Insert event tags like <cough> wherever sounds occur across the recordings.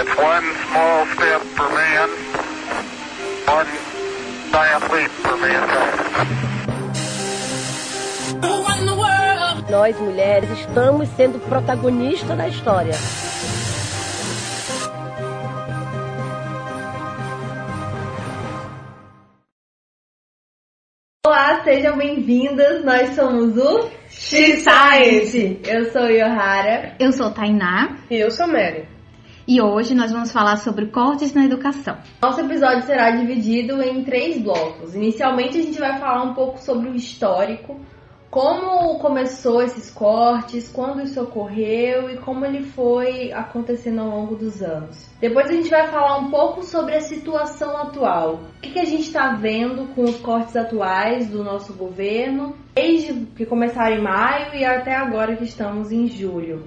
It's one small step for man, one giant leap for mankind. Nós, mulheres, estamos sendo protagonistas da história. Olá, sejam bem-vindas. Nós somos o X-Science. Eu sou Yohara. Eu sou Tainá. E eu sou Mary. E hoje nós vamos falar sobre cortes na educação. Nosso episódio será dividido em três blocos. Inicialmente, a gente vai falar um pouco sobre o histórico, como começou esses cortes, quando isso ocorreu e como ele foi acontecendo ao longo dos anos. Depois a gente vai falar um pouco sobre a situação atual. O que, que a gente está vendo com os cortes atuais do nosso governo, desde que começaram em maio e até agora que estamos em julho.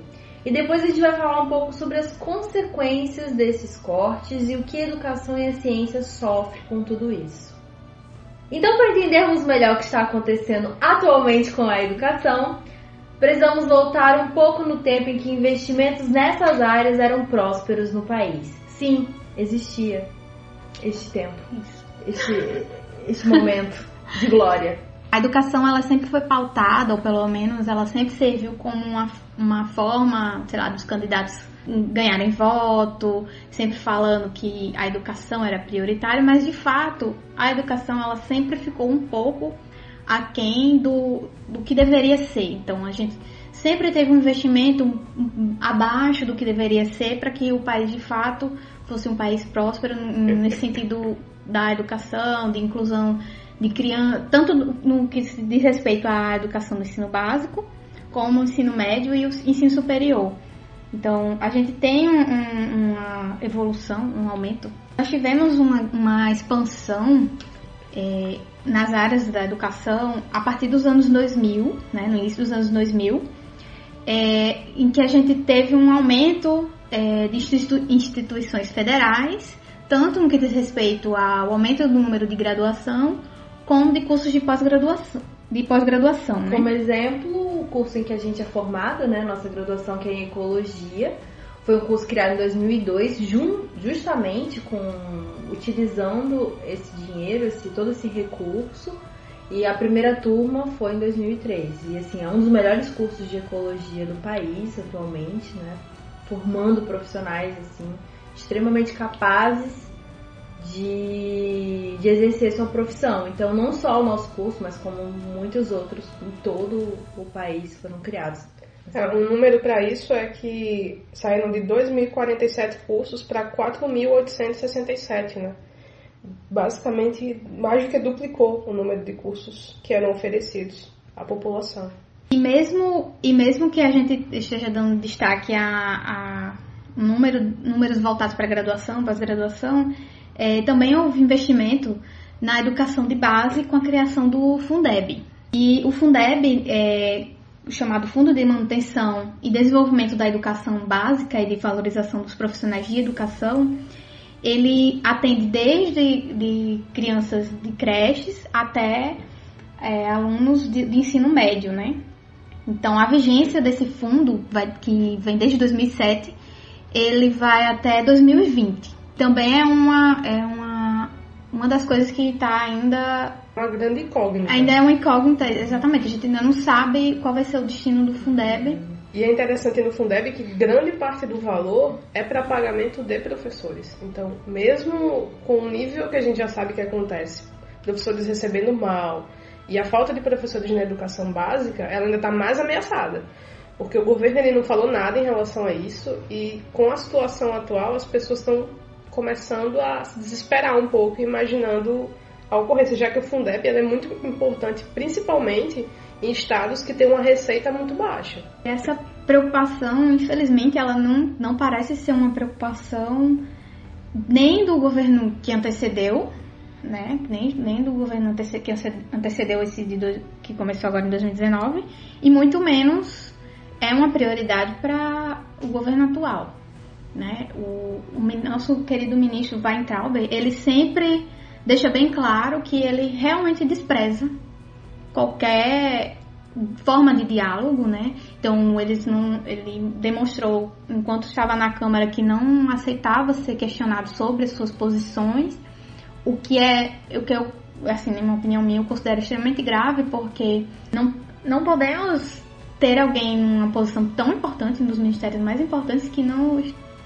E depois a gente vai falar um pouco sobre as consequências desses cortes e o que a educação e a ciência sofrem com tudo isso. Então, para entendermos melhor o que está acontecendo atualmente com a educação, precisamos voltar um pouco no tempo em que investimentos nessas áreas eram prósperos no país. Sim, existia este tempo, este, este momento de glória. <laughs> A educação ela sempre foi pautada, ou pelo menos ela sempre serviu como uma, uma forma, sei lá, dos candidatos ganharem voto, sempre falando que a educação era prioritária, mas de fato a educação ela sempre ficou um pouco aquém do, do que deveria ser. Então a gente sempre teve um investimento abaixo do que deveria ser para que o país de fato fosse um país próspero nesse sentido da educação, de inclusão de criança, tanto no que diz respeito à educação do ensino básico, como o ensino médio e o ensino superior. Então, a gente tem um, uma evolução, um aumento. Nós tivemos uma, uma expansão é, nas áreas da educação a partir dos anos 2000, né, no início dos anos 2000, é, em que a gente teve um aumento é, de institui instituições federais, tanto no que diz respeito ao aumento do número de graduação, como de cursos de pós-graduação. De pós-graduação, né? Como exemplo, o curso em que a gente é formada, né, nossa graduação que é em Ecologia, foi um curso criado em 2002, justamente com utilizando esse dinheiro, esse todo esse recurso. E a primeira turma foi em 2003. E assim, é um dos melhores cursos de ecologia do país atualmente, né? Formando profissionais assim extremamente capazes de, de exercer sua profissão. Então, não só o nosso curso, mas como muitos outros em todo o país foram criados. É, um número para isso é que saíram de 2.047 cursos para 4.867, né? Basicamente, mais do que duplicou o número de cursos que eram oferecidos à população. E mesmo, e mesmo que a gente esteja dando destaque a, a número, números voltados para graduação, pós-graduação, é, também houve investimento na educação de base com a criação do Fundeb. E o Fundeb, é, chamado Fundo de Manutenção e Desenvolvimento da Educação Básica e de Valorização dos Profissionais de Educação, ele atende desde de crianças de creches até é, alunos de, de, ensino médio, né? Então, a vigência desse fundo, vai, que vem desde 2007, ele vai até 2020 também é uma, é uma, uma das coisas que está ainda. Uma grande incógnita. Ainda é uma incógnita, exatamente. A gente ainda não sabe qual vai ser o destino do Fundeb. E é interessante no Fundeb que grande parte do valor é para pagamento de professores. Então, mesmo com o nível que a gente já sabe que acontece, professores recebendo mal, e a falta de professores na educação básica, ela ainda está mais ameaçada. Porque o governo ele não falou nada em relação a isso, e com a situação atual, as pessoas estão começando a se desesperar um pouco, imaginando a ocorrência, já que o Fundeb é muito importante, principalmente em estados que têm uma receita muito baixa. Essa preocupação, infelizmente, ela não, não parece ser uma preocupação nem do governo que antecedeu, né? Nem, nem do governo que antecedeu esse de do, que começou agora em 2019, e muito menos é uma prioridade para o governo atual. Né? O, o nosso querido ministro Weintraub, ele sempre deixa bem claro que ele realmente despreza qualquer forma de diálogo, né? Então eles não, ele demonstrou enquanto estava na Câmara que não aceitava ser questionado sobre as suas posições, o que é o que eu assim, na minha opinião minha, eu considero extremamente grave porque não não podemos ter alguém numa posição tão importante, um dos ministérios mais importantes, que não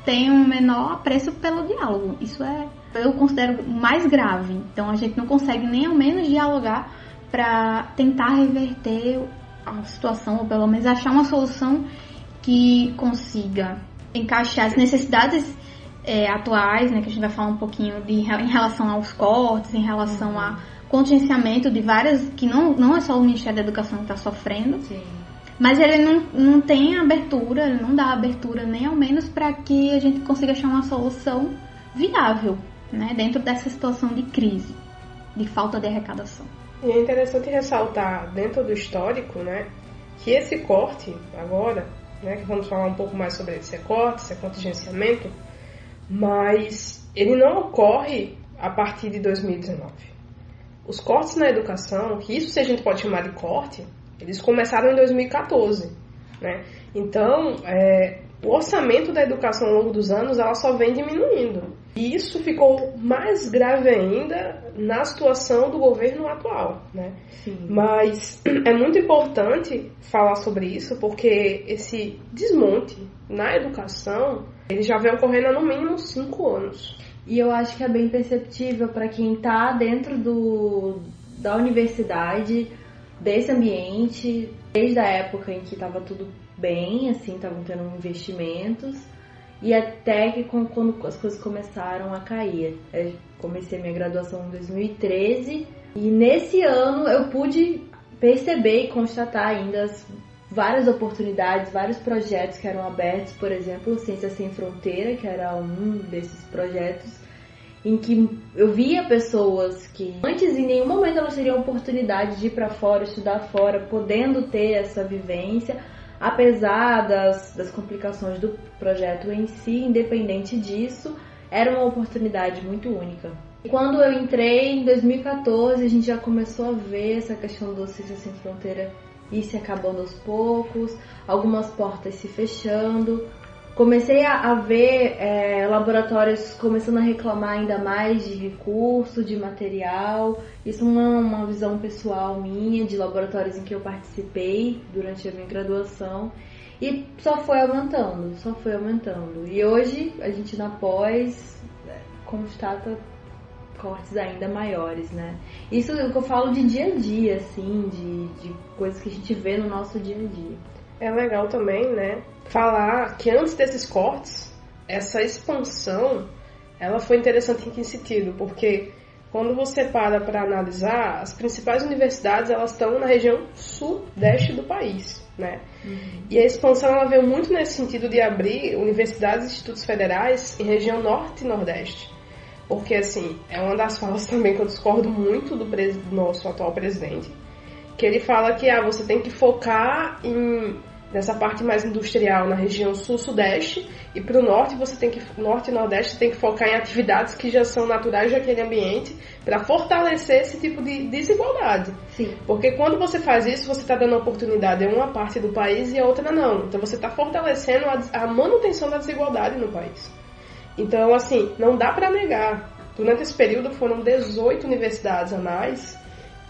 tem um menor apreço pelo diálogo. Isso é, eu considero mais grave. Então a gente não consegue nem ao menos dialogar para tentar reverter a situação, ou pelo menos achar uma solução que consiga encaixar as necessidades é, atuais, né, que a gente vai falar um pouquinho de, em relação aos cortes, em relação uhum. a contingenciamento de várias, que não, não é só o Ministério da Educação que está sofrendo, Sim. Mas ele não, não tem abertura, ele não dá abertura nem ao menos para que a gente consiga achar uma solução viável, né, dentro dessa situação de crise, de falta de arrecadação. E é interessante ressaltar dentro do histórico, né, que esse corte agora, né, que vamos falar um pouco mais sobre esse corte, esse contingenciamento, mas ele não ocorre a partir de 2019. Os cortes na educação, que isso se a gente pode chamar de corte, eles começaram em 2014, né? Então, é, o orçamento da educação ao longo dos anos ela só vem diminuindo. E isso ficou mais grave ainda na situação do governo atual, né? Sim. Mas é muito importante falar sobre isso porque esse desmonte na educação ele já vem ocorrendo há no mínimo cinco anos. E eu acho que é bem perceptível para quem está dentro do, da universidade, desse ambiente, desde a época em que estava tudo bem, assim, estavam tendo investimentos e até que quando as coisas começaram a cair. Eu comecei minha graduação em 2013 e nesse ano eu pude perceber e constatar ainda as várias oportunidades, vários projetos que eram abertos, por exemplo, Ciência Sem Fronteira, que era um desses projetos, em que eu via pessoas que antes em nenhum momento elas teriam oportunidade de ir para fora, estudar fora, podendo ter essa vivência apesar das, das complicações do projeto em si, independente disso, era uma oportunidade muito única. Quando eu entrei em 2014, a gente já começou a ver essa questão do Ciência Sem Fronteira ir se acabando aos poucos, algumas portas se fechando, comecei a, a ver é, laboratórios começando a reclamar ainda mais de recurso, de material. Isso é uma, uma visão pessoal minha de laboratórios em que eu participei durante a minha graduação. E só foi aumentando, só foi aumentando. E hoje a gente na pós é, constata cortes ainda maiores, né? Isso é o que eu falo de dia a dia, assim, de, de coisas que a gente vê no nosso dia a dia. É legal também, né, falar que antes desses cortes, essa expansão, ela foi interessante em que sentido? Porque quando você para para analisar, as principais universidades elas estão na região sudeste do país, né? Uhum. E a expansão ela veio muito nesse sentido de abrir universidades e institutos federais em região norte e nordeste. Porque, assim, é uma das <laughs> falas também que eu discordo muito do, do nosso atual presidente, que ele fala que ah, você tem que focar em nessa parte mais industrial na região sul-sudeste e para o norte você tem que norte e nordeste tem que focar em atividades que já são naturais daquele ambiente para fortalecer esse tipo de desigualdade. Sim. Porque quando você faz isso você está dando oportunidade a uma parte do país e a outra não. Então você está fortalecendo a, a manutenção da desigualdade no país. Então assim não dá para negar. Durante esse período foram 18 universidades a mais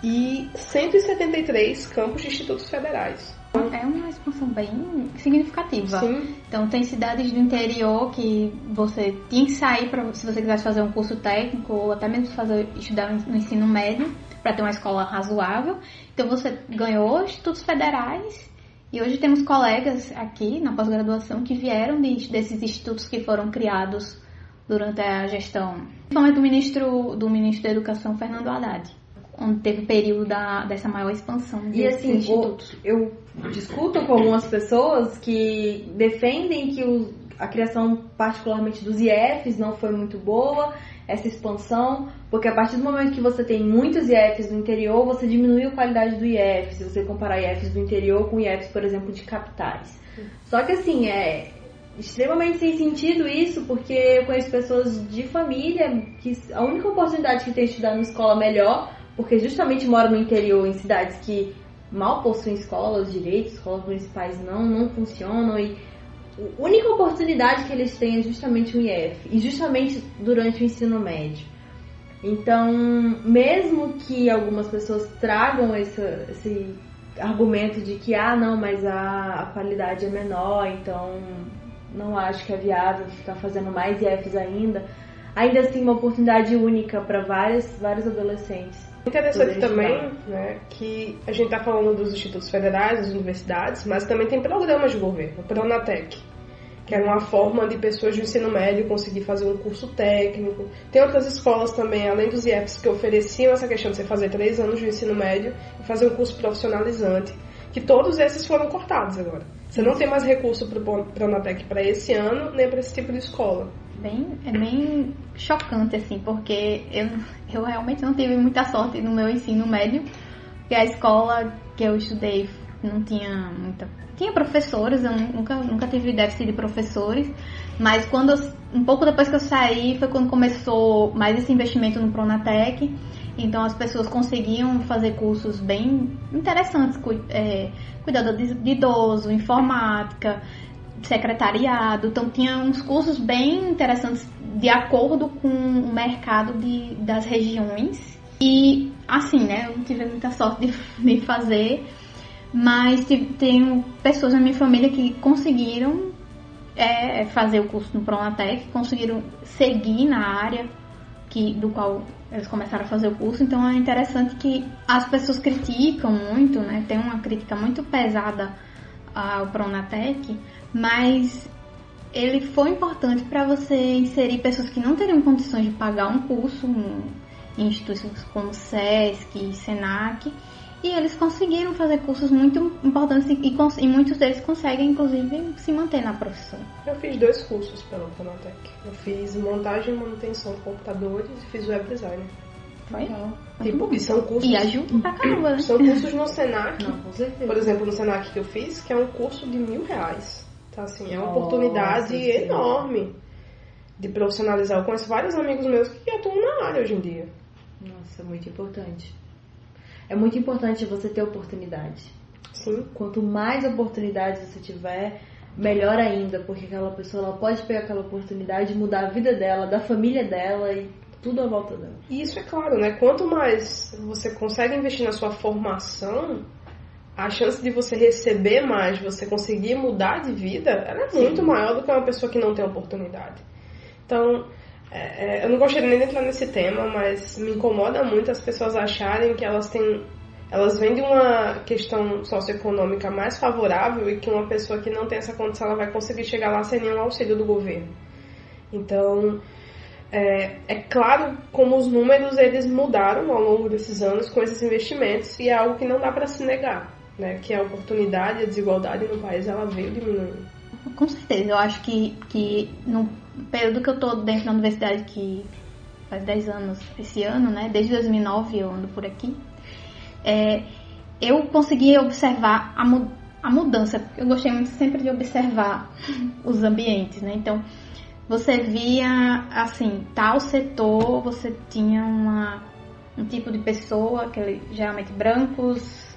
e 173 campos de institutos federais. É uma expansão bem significativa. Sim. Então tem cidades do interior que você tinha que sair para se você quisesse fazer um curso técnico ou até mesmo fazer estudar no ensino médio para ter uma escola razoável. Então você ganhou institutos federais e hoje temos colegas aqui na pós-graduação que vieram de, desses institutos que foram criados durante a gestão, principalmente do ministro do ministro da Educação Fernando Haddad onde teve o período da, dessa maior expansão de e assim, institutos. eu discuto com algumas pessoas que defendem que o, a criação particularmente dos IEFs não foi muito boa, essa expansão, porque a partir do momento que você tem muitos IEFs no interior, você diminui a qualidade do IEF, se você comparar IEFs do interior com IEFs, por exemplo, de capitais. Só que assim, é extremamente sem sentido isso, porque eu conheço pessoas de família que a única oportunidade que tem de estudar numa escola melhor porque justamente moro no interior, em cidades que mal possuem escolas, direitos, escolas municipais não, não funcionam e a única oportunidade que eles têm é justamente o IF e justamente durante o ensino médio. Então, mesmo que algumas pessoas tragam esse, esse argumento de que, ah, não, mas a, a qualidade é menor, então não acho que é viável ficar fazendo mais IFs ainda, ainda assim uma oportunidade única para vários, vários adolescentes. Interessante também né, que a gente está falando dos institutos federais, das universidades, mas também tem programas de governo, o Pronatec, que era uma forma de pessoas do ensino médio conseguir fazer um curso técnico. Tem outras escolas também, além dos IEPs, que ofereciam essa questão de você fazer três anos de ensino médio e fazer um curso profissionalizante, que todos esses foram cortados agora. Você não tem mais recurso para o Pronatec para esse ano, nem para esse tipo de escola bem, é bem chocante, assim, porque eu, eu realmente não tive muita sorte no meu ensino médio, porque a escola que eu estudei não tinha muita. Tinha professores, eu nunca, nunca tive déficit de professores, mas quando eu, um pouco depois que eu saí foi quando começou mais esse investimento no Pronatec. Então as pessoas conseguiam fazer cursos bem interessantes, é, cuidado de idoso, informática, secretariado, então tinha uns cursos bem interessantes de acordo com o mercado de, das regiões. E assim, né, eu não tive muita sorte de, <laughs> de fazer, mas tenho pessoas na minha família que conseguiram é, fazer o curso no Pronatec, conseguiram seguir na área que, do qual eles começaram a fazer o curso, então é interessante que as pessoas criticam muito, né? Tem uma crítica muito pesada ao Pronatec, mas ele foi importante para você inserir pessoas que não teriam condições de pagar um curso em instituições como SESC, SENAC, e eles conseguiram fazer cursos muito importantes e, e, muitos deles conseguem, inclusive, se manter na profissão. Eu fiz dois cursos pela Pronatec. Eu fiz montagem e manutenção de computadores e fiz web design. Foi? Tipo, e são cursos. E ajuda pra caramba, né? São cursos no Senac. Não, com certeza. Por exemplo, no Senac que eu fiz, que é um curso de mil reais. Então, assim, é uma Nossa, oportunidade sim. enorme de profissionalizar. Eu conheço vários amigos meus que atuam na área hoje em dia. Nossa, muito importante. É muito importante você ter oportunidade. Sim. Quanto mais oportunidades você tiver, melhor ainda, porque aquela pessoa ela pode pegar aquela oportunidade e mudar a vida dela, da família dela e tudo à volta dela. E isso é claro, né? Quanto mais você consegue investir na sua formação, a chance de você receber mais, você conseguir mudar de vida, ela é muito Sim. maior do que uma pessoa que não tem oportunidade. Então, é, é, eu não gostaria nem de entrar nesse tema, mas me incomoda muito as pessoas acharem que elas têm. Elas vêm de uma questão socioeconômica mais favorável e que uma pessoa que não tem essa condição ela vai conseguir chegar lá sem nenhum auxílio do governo. Então, é, é, claro como os números eles mudaram ao longo desses anos com esses investimentos e é algo que não dá para se negar né, que a oportunidade a desigualdade no país ela veio diminuindo. Com certeza, eu acho que, que no período que eu estou dentro da universidade, que faz 10 anos esse ano, né, desde 2009 eu ando por aqui, é, eu consegui observar a, mu a mudança, eu gostei muito sempre de observar os ambientes, né, então você via, assim, tal setor, você tinha uma, um tipo de pessoa, aquele, geralmente brancos,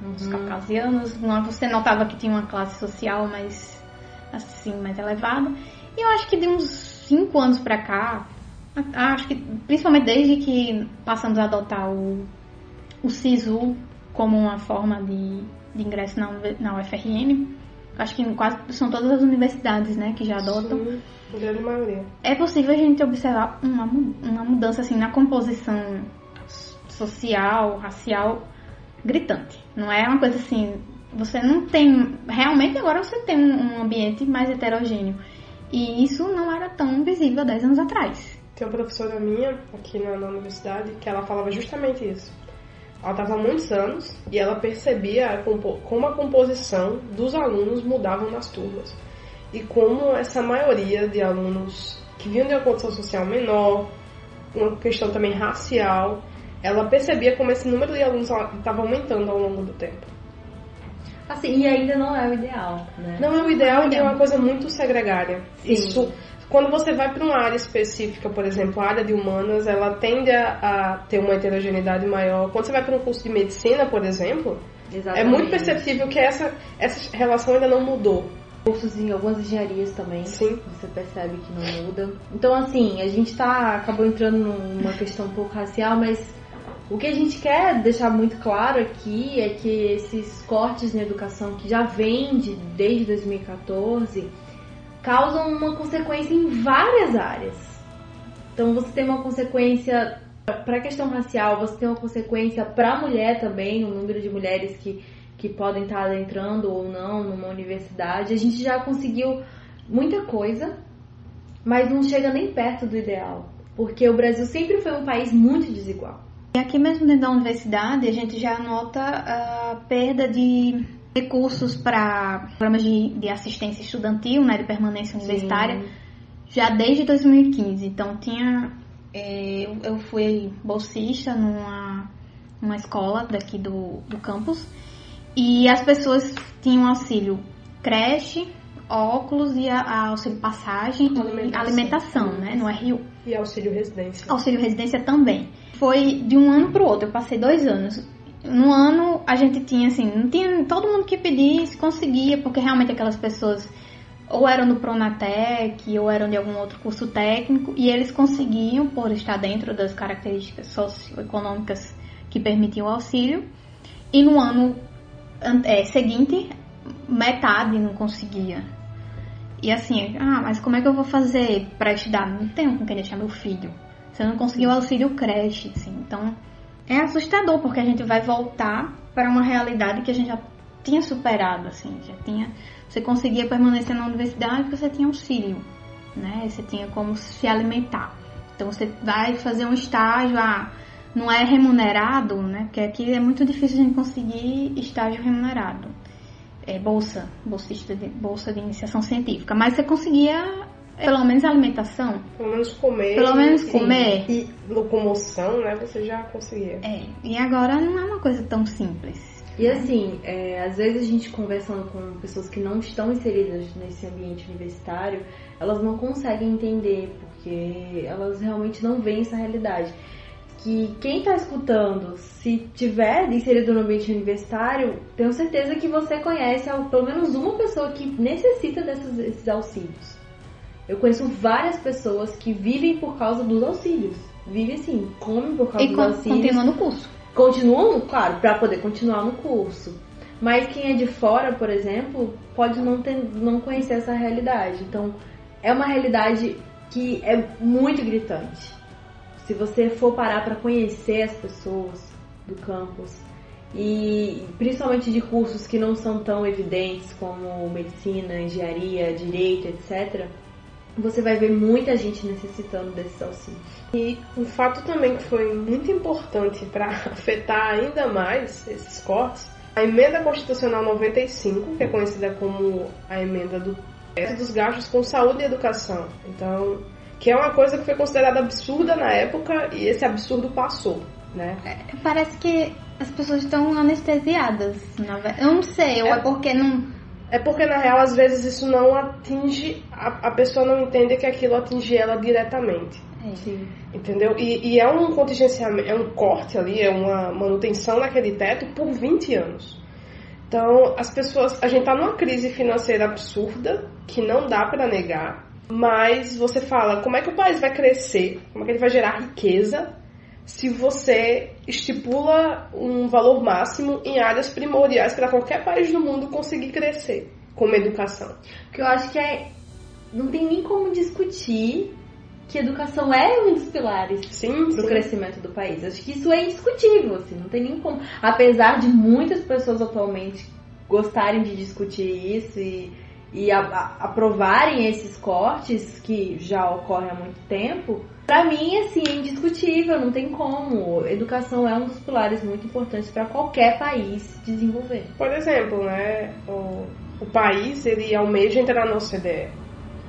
os caucasianos. Você notava que tinha uma classe social mais assim, mais elevada. E eu acho que de uns 5 anos pra cá, acho que principalmente desde que passamos a adotar o, o SISU como uma forma de, de ingresso na, na UFRN, acho que quase são todas as universidades né, que já adotam. Sim, grande maioria. É possível a gente observar uma, uma mudança assim na composição social, racial gritante. Não é uma coisa assim, você não tem. Realmente agora você tem um ambiente mais heterogêneo. E isso não era tão visível há 10 anos atrás. Tem uma professora minha aqui na, na universidade que ela falava justamente isso. Ela estava há muitos anos e ela percebia como a composição dos alunos mudavam nas turmas. E como essa maioria de alunos que vinham de uma condição social menor, uma questão também racial, ela percebia como esse número de alunos estava aumentando ao longo do tempo. Assim, e ainda não é o ideal, né? Não é o ideal e é uma coisa muito segregária. Sim. Isso, quando você vai para uma área específica, por exemplo, a área de humanas, ela tende a, a ter uma heterogeneidade maior. Quando você vai para um curso de medicina, por exemplo, É muito perceptível que essa, essa relação ainda não mudou. Cursos em algumas engenharias também. Sim. Você percebe que não muda. Então, assim, a gente tá, acabou entrando numa questão um pouco racial, mas o que a gente quer deixar muito claro aqui é que esses cortes na educação que já vêm de, desde 2014 causam uma consequência em várias áreas. Então você tem uma consequência para a questão racial, você tem uma consequência para a mulher também, o número de mulheres que, que podem estar entrando ou não numa universidade. A gente já conseguiu muita coisa, mas não chega nem perto do ideal, porque o Brasil sempre foi um país muito desigual. E aqui mesmo dentro da universidade, a gente já nota a perda de recursos para programas de, de, assistência estudantil, né, de permanência universitária, Sim. já desde 2015. Então, tinha é, eu fui bolsista numa, numa escola daqui do, do campus e as pessoas tinham auxílio creche, óculos e a, a auxílio passagem alimentação. e alimentação, né, no RU. E auxílio residência. Auxílio residência também foi de um ano para o outro. Eu passei dois anos. No ano a gente tinha assim, não tinha todo mundo que pedisse conseguia, porque realmente aquelas pessoas ou eram do Pronatec ou eram de algum outro curso técnico e eles conseguiam por estar dentro das características socioeconômicas que permitiam o auxílio. E no ano é, seguinte, metade não conseguia. E assim, ah, mas como é que eu vou fazer para estudar? Não tenho com quem deixar meu filho. Você não conseguiu auxílio creche, assim. Então, é assustador, porque a gente vai voltar para uma realidade que a gente já tinha superado, assim. Já tinha... Você conseguia permanecer na universidade porque você tinha auxílio, né? Você tinha como se alimentar. Então, você vai fazer um estágio, ah, não é remunerado, né? Porque aqui é muito difícil a gente conseguir estágio remunerado. É bolsa, bolsista de, bolsa de iniciação científica. Mas você conseguia pelo menos alimentação. Pelo menos comer. Pelo menos comer. E, locomoção, né? Você já conseguia. É. E agora não é uma coisa tão simples. E assim, é, às vezes a gente conversando com pessoas que não estão inseridas nesse ambiente universitário, elas não conseguem entender, porque elas realmente não veem essa realidade. Que quem está escutando, se tiver inserido no ambiente universitário, tenho certeza que você conhece pelo menos uma pessoa que necessita desses auxílios. Eu conheço várias pessoas que vivem por causa dos auxílios. Vivem assim, comem por causa e dos auxílios. E continuam no curso. Continuam, claro, para poder continuar no curso. Mas quem é de fora, por exemplo, pode não, ter, não conhecer essa realidade. Então, é uma realidade que é muito gritante. Se você for parar para conhecer as pessoas do campus, e principalmente de cursos que não são tão evidentes como medicina, engenharia, direito, etc você vai ver muita gente necessitando desses auxílios. E um fato também que foi muito importante para <laughs> afetar ainda mais esses cortes, a emenda constitucional 95, que é conhecida como a emenda do dos gastos com saúde e educação. Então, que é uma coisa que foi considerada absurda na época e esse absurdo passou, né? É, parece que as pessoas estão anestesiadas, na verdade. Eu não sei, ou é, é porque não é porque na real às vezes isso não atinge, a, a pessoa não entende que aquilo atinge ela diretamente. É. Sim. Entendeu? E, e, é um contingenciamento, é um corte ali, é uma manutenção naquele teto por 20 anos. Então, as pessoas, a gente tá numa crise financeira absurda, que não dá para negar, mas você fala, como é que o país vai crescer? Como é que ele vai gerar riqueza se você estipula um valor máximo em áreas primordiais para qualquer país do mundo conseguir crescer como educação. Porque eu acho que é não tem nem como discutir que educação é um dos pilares para o crescimento do país. Acho que isso é indiscutível, assim, não tem nem como. Apesar de muitas pessoas atualmente gostarem de discutir isso e, e a, a, aprovarem esses cortes que já ocorrem há muito tempo, para mim, assim, é indiscutível, não tem como. Educação é um dos pilares muito importantes para qualquer país desenvolver. Por exemplo, né, o, o país ele almeja entrar na OCDE.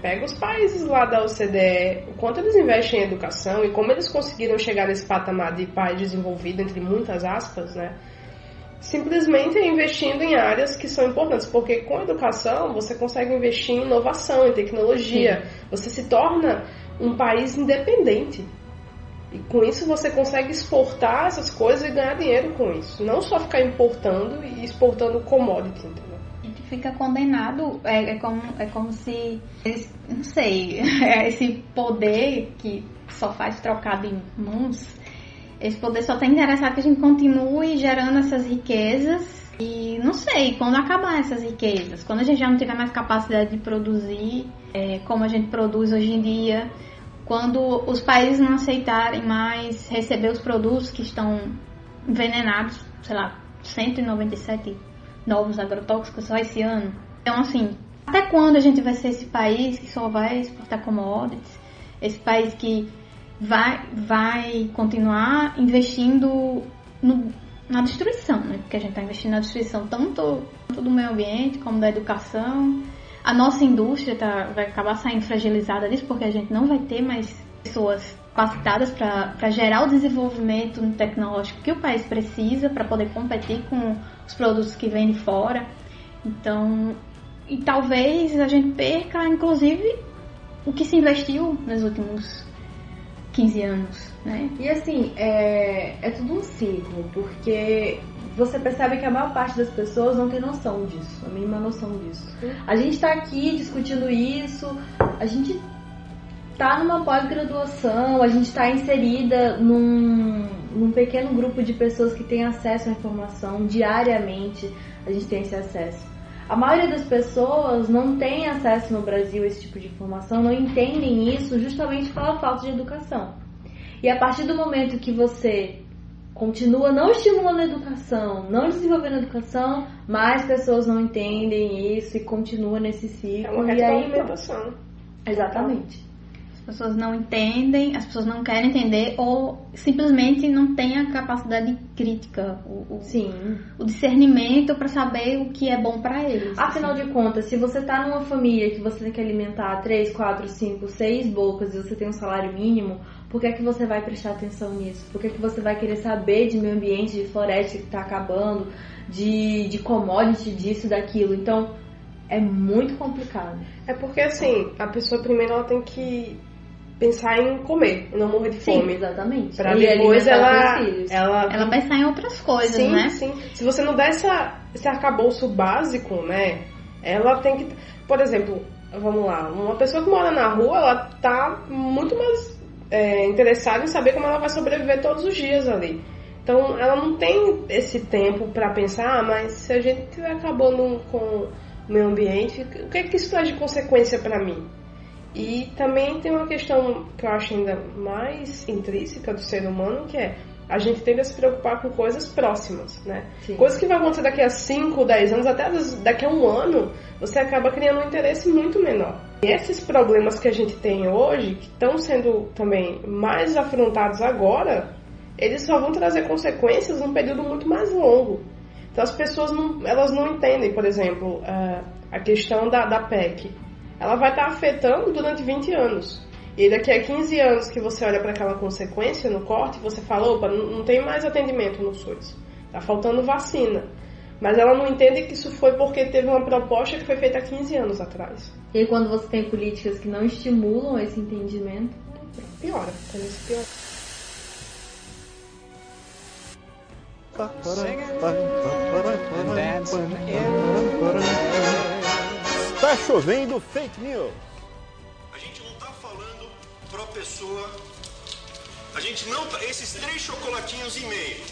Pega os países lá da OCDE, o quanto eles investem em educação e como eles conseguiram chegar nesse patamar de país desenvolvido, entre muitas aspas, né? Simplesmente investindo em áreas que são importantes, porque com educação você consegue investir em inovação, em tecnologia, Sim. você se torna um país independente. E com isso você consegue exportar essas coisas e ganhar dinheiro com isso. Não só ficar importando e exportando commodity, entendeu? A gente fica condenado, é, é, como, é como se, não sei, <laughs> é esse poder que só faz trocado em mãos, esse poder só tem interessado que a gente continue gerando essas riquezas e não sei quando acabar essas riquezas, quando a gente já não tiver mais capacidade de produzir é, como a gente produz hoje em dia, quando os países não aceitarem mais receber os produtos que estão envenenados, sei lá, 197 novos agrotóxicos só esse ano. Então, assim, até quando a gente vai ser esse país que só vai exportar commodities? Esse país que vai, vai continuar investindo no, na destruição, né? Porque a gente está investindo na destruição tanto, tanto do meio ambiente como da educação. A nossa indústria tá, vai acabar saindo fragilizada disso porque a gente não vai ter mais pessoas capacitadas para gerar o desenvolvimento tecnológico que o país precisa para poder competir com os produtos que vêm de fora. Então, e talvez a gente perca, inclusive, o que se investiu nos últimos 15 anos, né? E assim, é, é tudo um ciclo, porque você percebe que a maior parte das pessoas não tem noção disso, a mínima noção disso. A gente está aqui discutindo isso, a gente tá numa pós-graduação, a gente está inserida num, num pequeno grupo de pessoas que tem acesso à informação diariamente, a gente tem esse acesso. A maioria das pessoas não tem acesso no Brasil a esse tipo de informação, não entendem isso justamente pela falta de educação. E a partir do momento que você continua não estimulando a educação, não desenvolvendo a educação, mais pessoas não entendem isso e continua nesse ciclo. É uma e aí, Exatamente pessoas não entendem, as pessoas não querem entender ou simplesmente não têm a capacidade crítica, o, o, Sim. o discernimento para saber o que é bom para eles. Afinal assim. de contas, se você tá numa família que você tem que alimentar 3, 4, 5, 6 bocas e você tem um salário mínimo, por que, é que você vai prestar atenção nisso? Por que, é que você vai querer saber de meio ambiente, de floresta que está acabando, de, de commodity, disso, daquilo? Então, é muito complicado. É porque, assim, a pessoa primeiro ela tem que pensar em comer e não morrer de fome. Sim, exatamente. Pra e depois ela, ela. Ela pensar em outras coisas, sim, né? Sim, Se você não der essa, esse arcabouço básico, né? Ela tem que. Por exemplo, vamos lá, uma pessoa que mora na rua, ela tá muito mais é, interessada em saber como ela vai sobreviver todos os dias ali. Então ela não tem esse tempo para pensar, ah, mas se a gente estiver acabando com o meio ambiente, o que é que isso traz de consequência para mim? E também tem uma questão que eu acho ainda mais intrínseca do ser humano, que é a gente tende a se preocupar com coisas próximas, né? Sim. Coisas que vão acontecer daqui a 5, 10 anos, até daqui a um ano, você acaba criando um interesse muito menor. E esses problemas que a gente tem hoje, que estão sendo também mais afrontados agora, eles só vão trazer consequências num período muito mais longo. Então as pessoas não, elas não entendem, por exemplo, a questão da, da PEC ela vai estar afetando durante 20 anos. E daqui a 15 anos que você olha para aquela consequência no corte, você fala, opa, não tem mais atendimento no SUS. Tá faltando vacina. Mas ela não entende que isso foi porque teve uma proposta que foi feita há 15 anos atrás. E aí, quando você tem políticas que não estimulam esse entendimento, piora. Então isso piora. Tá chovendo fake news. A gente não tá falando pra pessoa. A gente não tá. Esses três chocolatinhos e meio.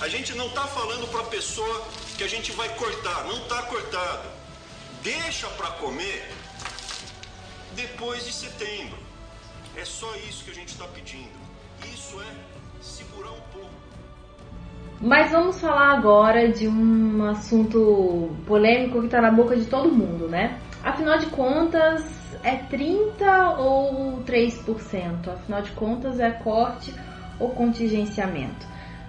A gente não tá falando pra pessoa que a gente vai cortar. Não tá cortado. Deixa pra comer depois de setembro. É só isso que a gente tá pedindo. Isso é segurar um pouco. Mas vamos falar agora de um assunto polêmico que está na boca de todo mundo, né? Afinal de contas, é 30 ou 3%? Afinal de contas, é corte ou contingenciamento?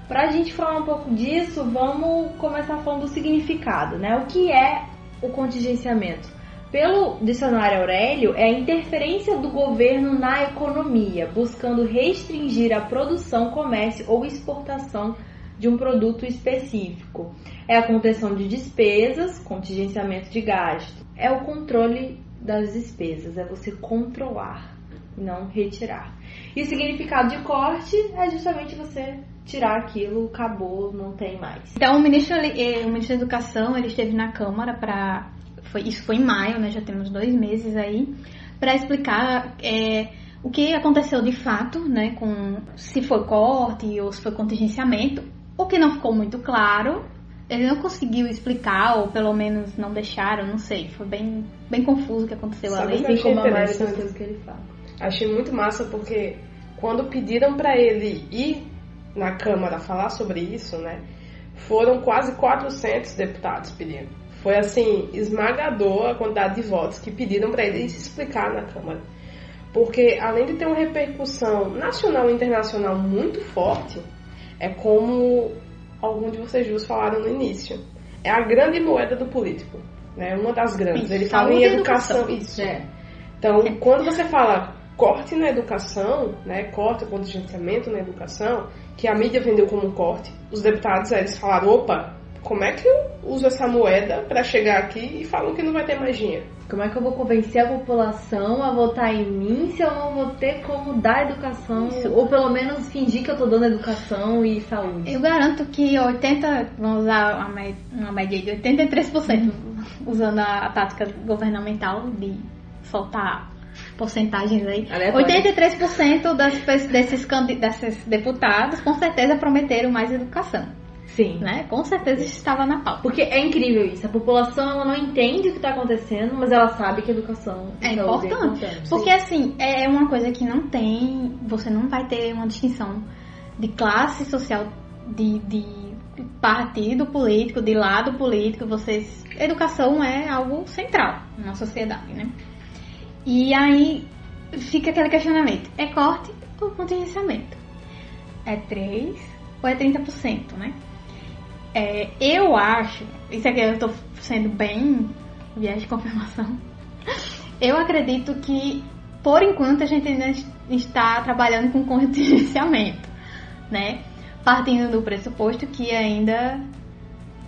Para a gente falar um pouco disso, vamos começar falando do significado, né? O que é o contingenciamento? Pelo dicionário Aurélio, é a interferência do governo na economia, buscando restringir a produção, comércio ou exportação de um produto específico. É a contenção de despesas, contingenciamento de gasto. É o controle das despesas, é você controlar não retirar. E o significado de corte é justamente você tirar aquilo, acabou, não tem mais. Então, o ministro, eh, o ministro da Educação, ele esteve na Câmara para... Foi, isso foi em maio, né? Já temos dois meses aí. Para explicar eh, o que aconteceu de fato, né? Com se foi corte ou se foi contingenciamento. O que não ficou muito claro. Ele não conseguiu explicar, ou pelo menos não deixaram, não sei. Foi bem, bem confuso o que aconteceu Sabe ali. achei como a interessante. que ele fala. Achei muito massa porque quando pediram para ele ir na Câmara falar sobre isso, né? Foram quase 400 deputados pedindo. Foi assim, esmagador a quantidade de votos que pediram para ele se explicar na Câmara. Porque além de ter uma repercussão nacional e internacional muito forte, é como alguns de vocês duas falaram no início. É a grande moeda do político, né? Uma das grandes. Isso, Ele fala em educação, educação. isso. É. Então, quando você fala corte na educação, né, corte, contingenciamento na educação, que a mídia vendeu como um corte, os deputados eles falaram, opa, como é que eu uso essa moeda para chegar aqui e falam que não vai ter mais dinheiro? Como é que eu vou convencer a população a votar em mim se eu não vou ter como dar educação? Ou pelo menos fingir que eu tô dando educação e saúde. Eu garanto que 80, vamos usar uma mé- uma média de 83%, usando a, a tática governamental de soltar porcentagens aí. Aleatórias. 83% das, desses, desses deputados com certeza prometeram mais educação, Sim. né? Com certeza isso estava na pauta. Porque é incrível isso. A população ela não entende o que está acontecendo, mas ela sabe que educação e É saúde importante. Porque assim, é uma coisa que não tem, você não vai ter uma distinção de classe social, de, de partido político, de lado político, vocês. Educação é algo central na sociedade, né? E aí fica aquele questionamento: é corte ou contingenciamento? É 3 ou é 30%, né? É, eu acho, isso aqui eu tô sendo bem viagem de confirmação. <laughs> Eu acredito que, por enquanto, a gente ainda está trabalhando com contingenciamento, né? Partindo do pressuposto que ainda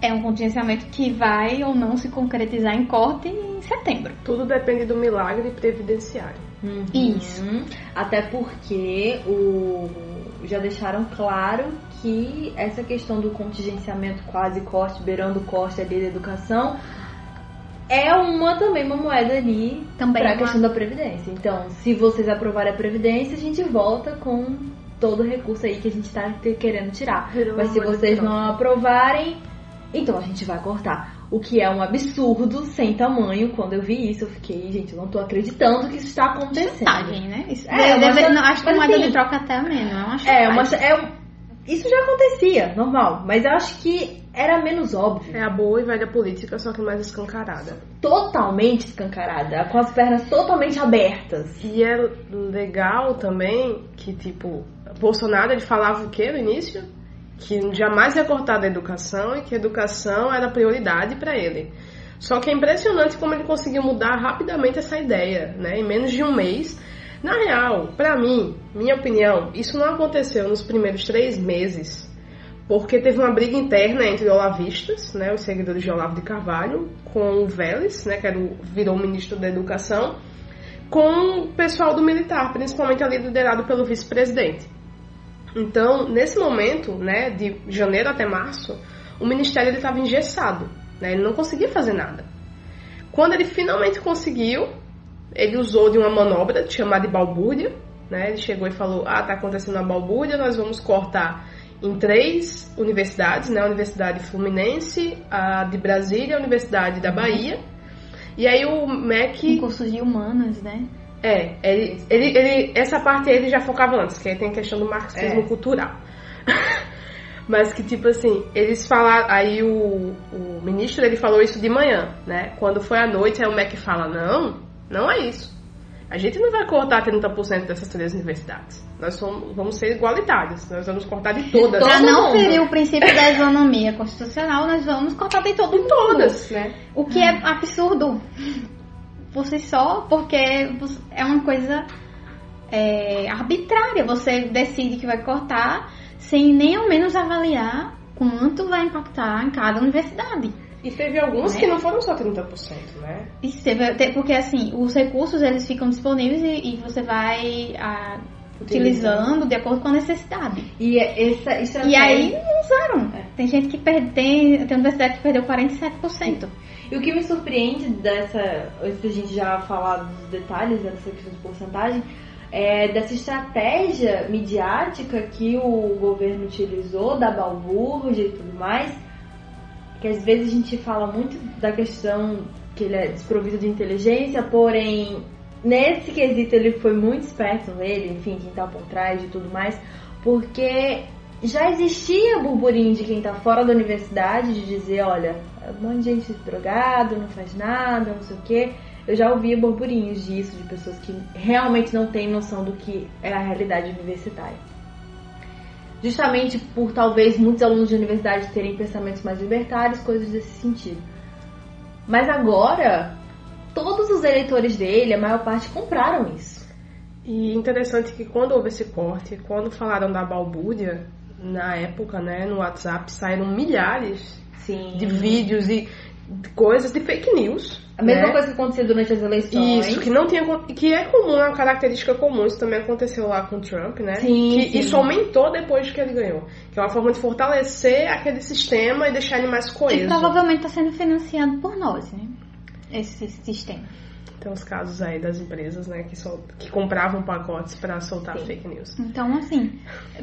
é um contingenciamento que vai ou não se concretizar em corte em setembro. Tudo depende do milagre previdenciário. Uhum. Isso. Até porque o já deixaram claro que essa questão do contingenciamento quase corte, beirando corte ali da educação, é uma também uma moeda ali para a uma- questão da previdência. Então, se vocês aprovarem a previdência, a gente volta com todo o recurso aí que a gente está querendo tirar. Virou Mas se vocês não aprovarem, então a gente vai cortar. O que é um absurdo sem tamanho. Quando eu vi isso, eu fiquei, gente, eu não tô acreditando que isso está acontecendo. Chantagem, né? Isso, É, deve- uma não, acho que moeda assim, de troca até mesmo. É uma É, uma, é isso já acontecia, normal. Mas eu acho que era menos óbvio. É a boa e velha política, só que mais escancarada. Totalmente escancarada, com as pernas totalmente abertas. E é legal também que, tipo, Bolsonaro ele falava o quê no início? Que jamais ia cortar da educação e que a educação era prioridade para ele. Só que é impressionante como ele conseguiu mudar rapidamente essa ideia, né? Em menos de um mês. Na real, para mim, minha opinião, isso não aconteceu nos primeiros três meses, porque teve uma briga interna entre olavistas, né, os seguidores de Olavo de Carvalho, com o Vélez, né, que era o, virou ministro da Educação, com o pessoal do militar, principalmente ali liderado pelo vice-presidente. Então, nesse momento, né, de janeiro até março, o ministério estava engessado, né, ele não conseguia fazer nada. Quando ele finalmente conseguiu, ele usou de uma manobra chamada de balbúrdia, né, ele chegou e falou, ah, tá acontecendo uma balbúrdia, nós vamos cortar em três universidades, né, a Universidade Fluminense, a de Brasília, a Universidade da Bahia, e aí o MEC... Em cursos de humanas, né? É, ele, ele, ele- essa parte ele já focava antes, que aí tem a questão do marxismo É. cultural. <laughs> Mas que, tipo assim, eles falaram. Aí o, o ministro ele falou isso de manhã, né? Quando foi à noite, aí o MEC fala: não, não é isso. A gente não vai cortar 30% dessas três universidades. Nós somos, vamos ser igualitários. Nós vamos cortar de todas. Para não ferir o princípio da isonomia constitucional, nós vamos cortar de todo mundo. Todas, né? O que é absurdo. Você só porque é uma coisa é, arbitrária. Você decide que vai cortar sem nem ao menos avaliar quanto vai impactar em cada universidade. E teve algumas Né? que não foram só 30%, né? Isso teve, te- porque assim, os recursos eles ficam disponíveis e, e você vai ah, utilizando de acordo com a necessidade. E essa estratégia... E aí não usaram. É. Tem gente que perde, tem, tem universidade que perdeu 47%. E o que me surpreende dessa, antes da gente já falar dos detalhes dessa questão de porcentagem, é dessa estratégia midiática que o governo utilizou, da balbúrdia e tudo mais, que às vezes a gente fala muito da questão que ele é desprovido de inteligência, porém, nesse quesito ele foi muito esperto nele, enfim, quem tá por trás e tudo mais, porque já existia burburinho de quem tá fora da universidade de dizer, olha, um monte de gente drogado, não faz nada, não sei o quê. Eu já ouvi burburinhos disso, de pessoas que realmente não têm noção do que é a realidade universitária. Justamente por talvez muitos alunos de universidade terem pensamentos mais libertários, coisas desse sentido. Mas agora, todos os eleitores dele, a maior parte, compraram isso. E interessante que quando houve esse corte, quando falaram da balbúrdia, na época, né, no WhatsApp, saíram milhares Sim. de vídeos e coisas de fake news. A mesma né? coisa que aconteceu durante as eleições. Isso, que não tinha que é comum, é uma característica comum, isso também aconteceu lá com o Trump, né? Sim, que sim. isso aumentou depois que ele ganhou. Que é uma forma de fortalecer aquele sistema e deixar ele mais E coeso. provavelmente está sendo financiado por nós, né? Esse sistema. Tem os casos aí das empresas, né, que, sol... que compravam pacotes para soltar Sim. fake news. Então, assim,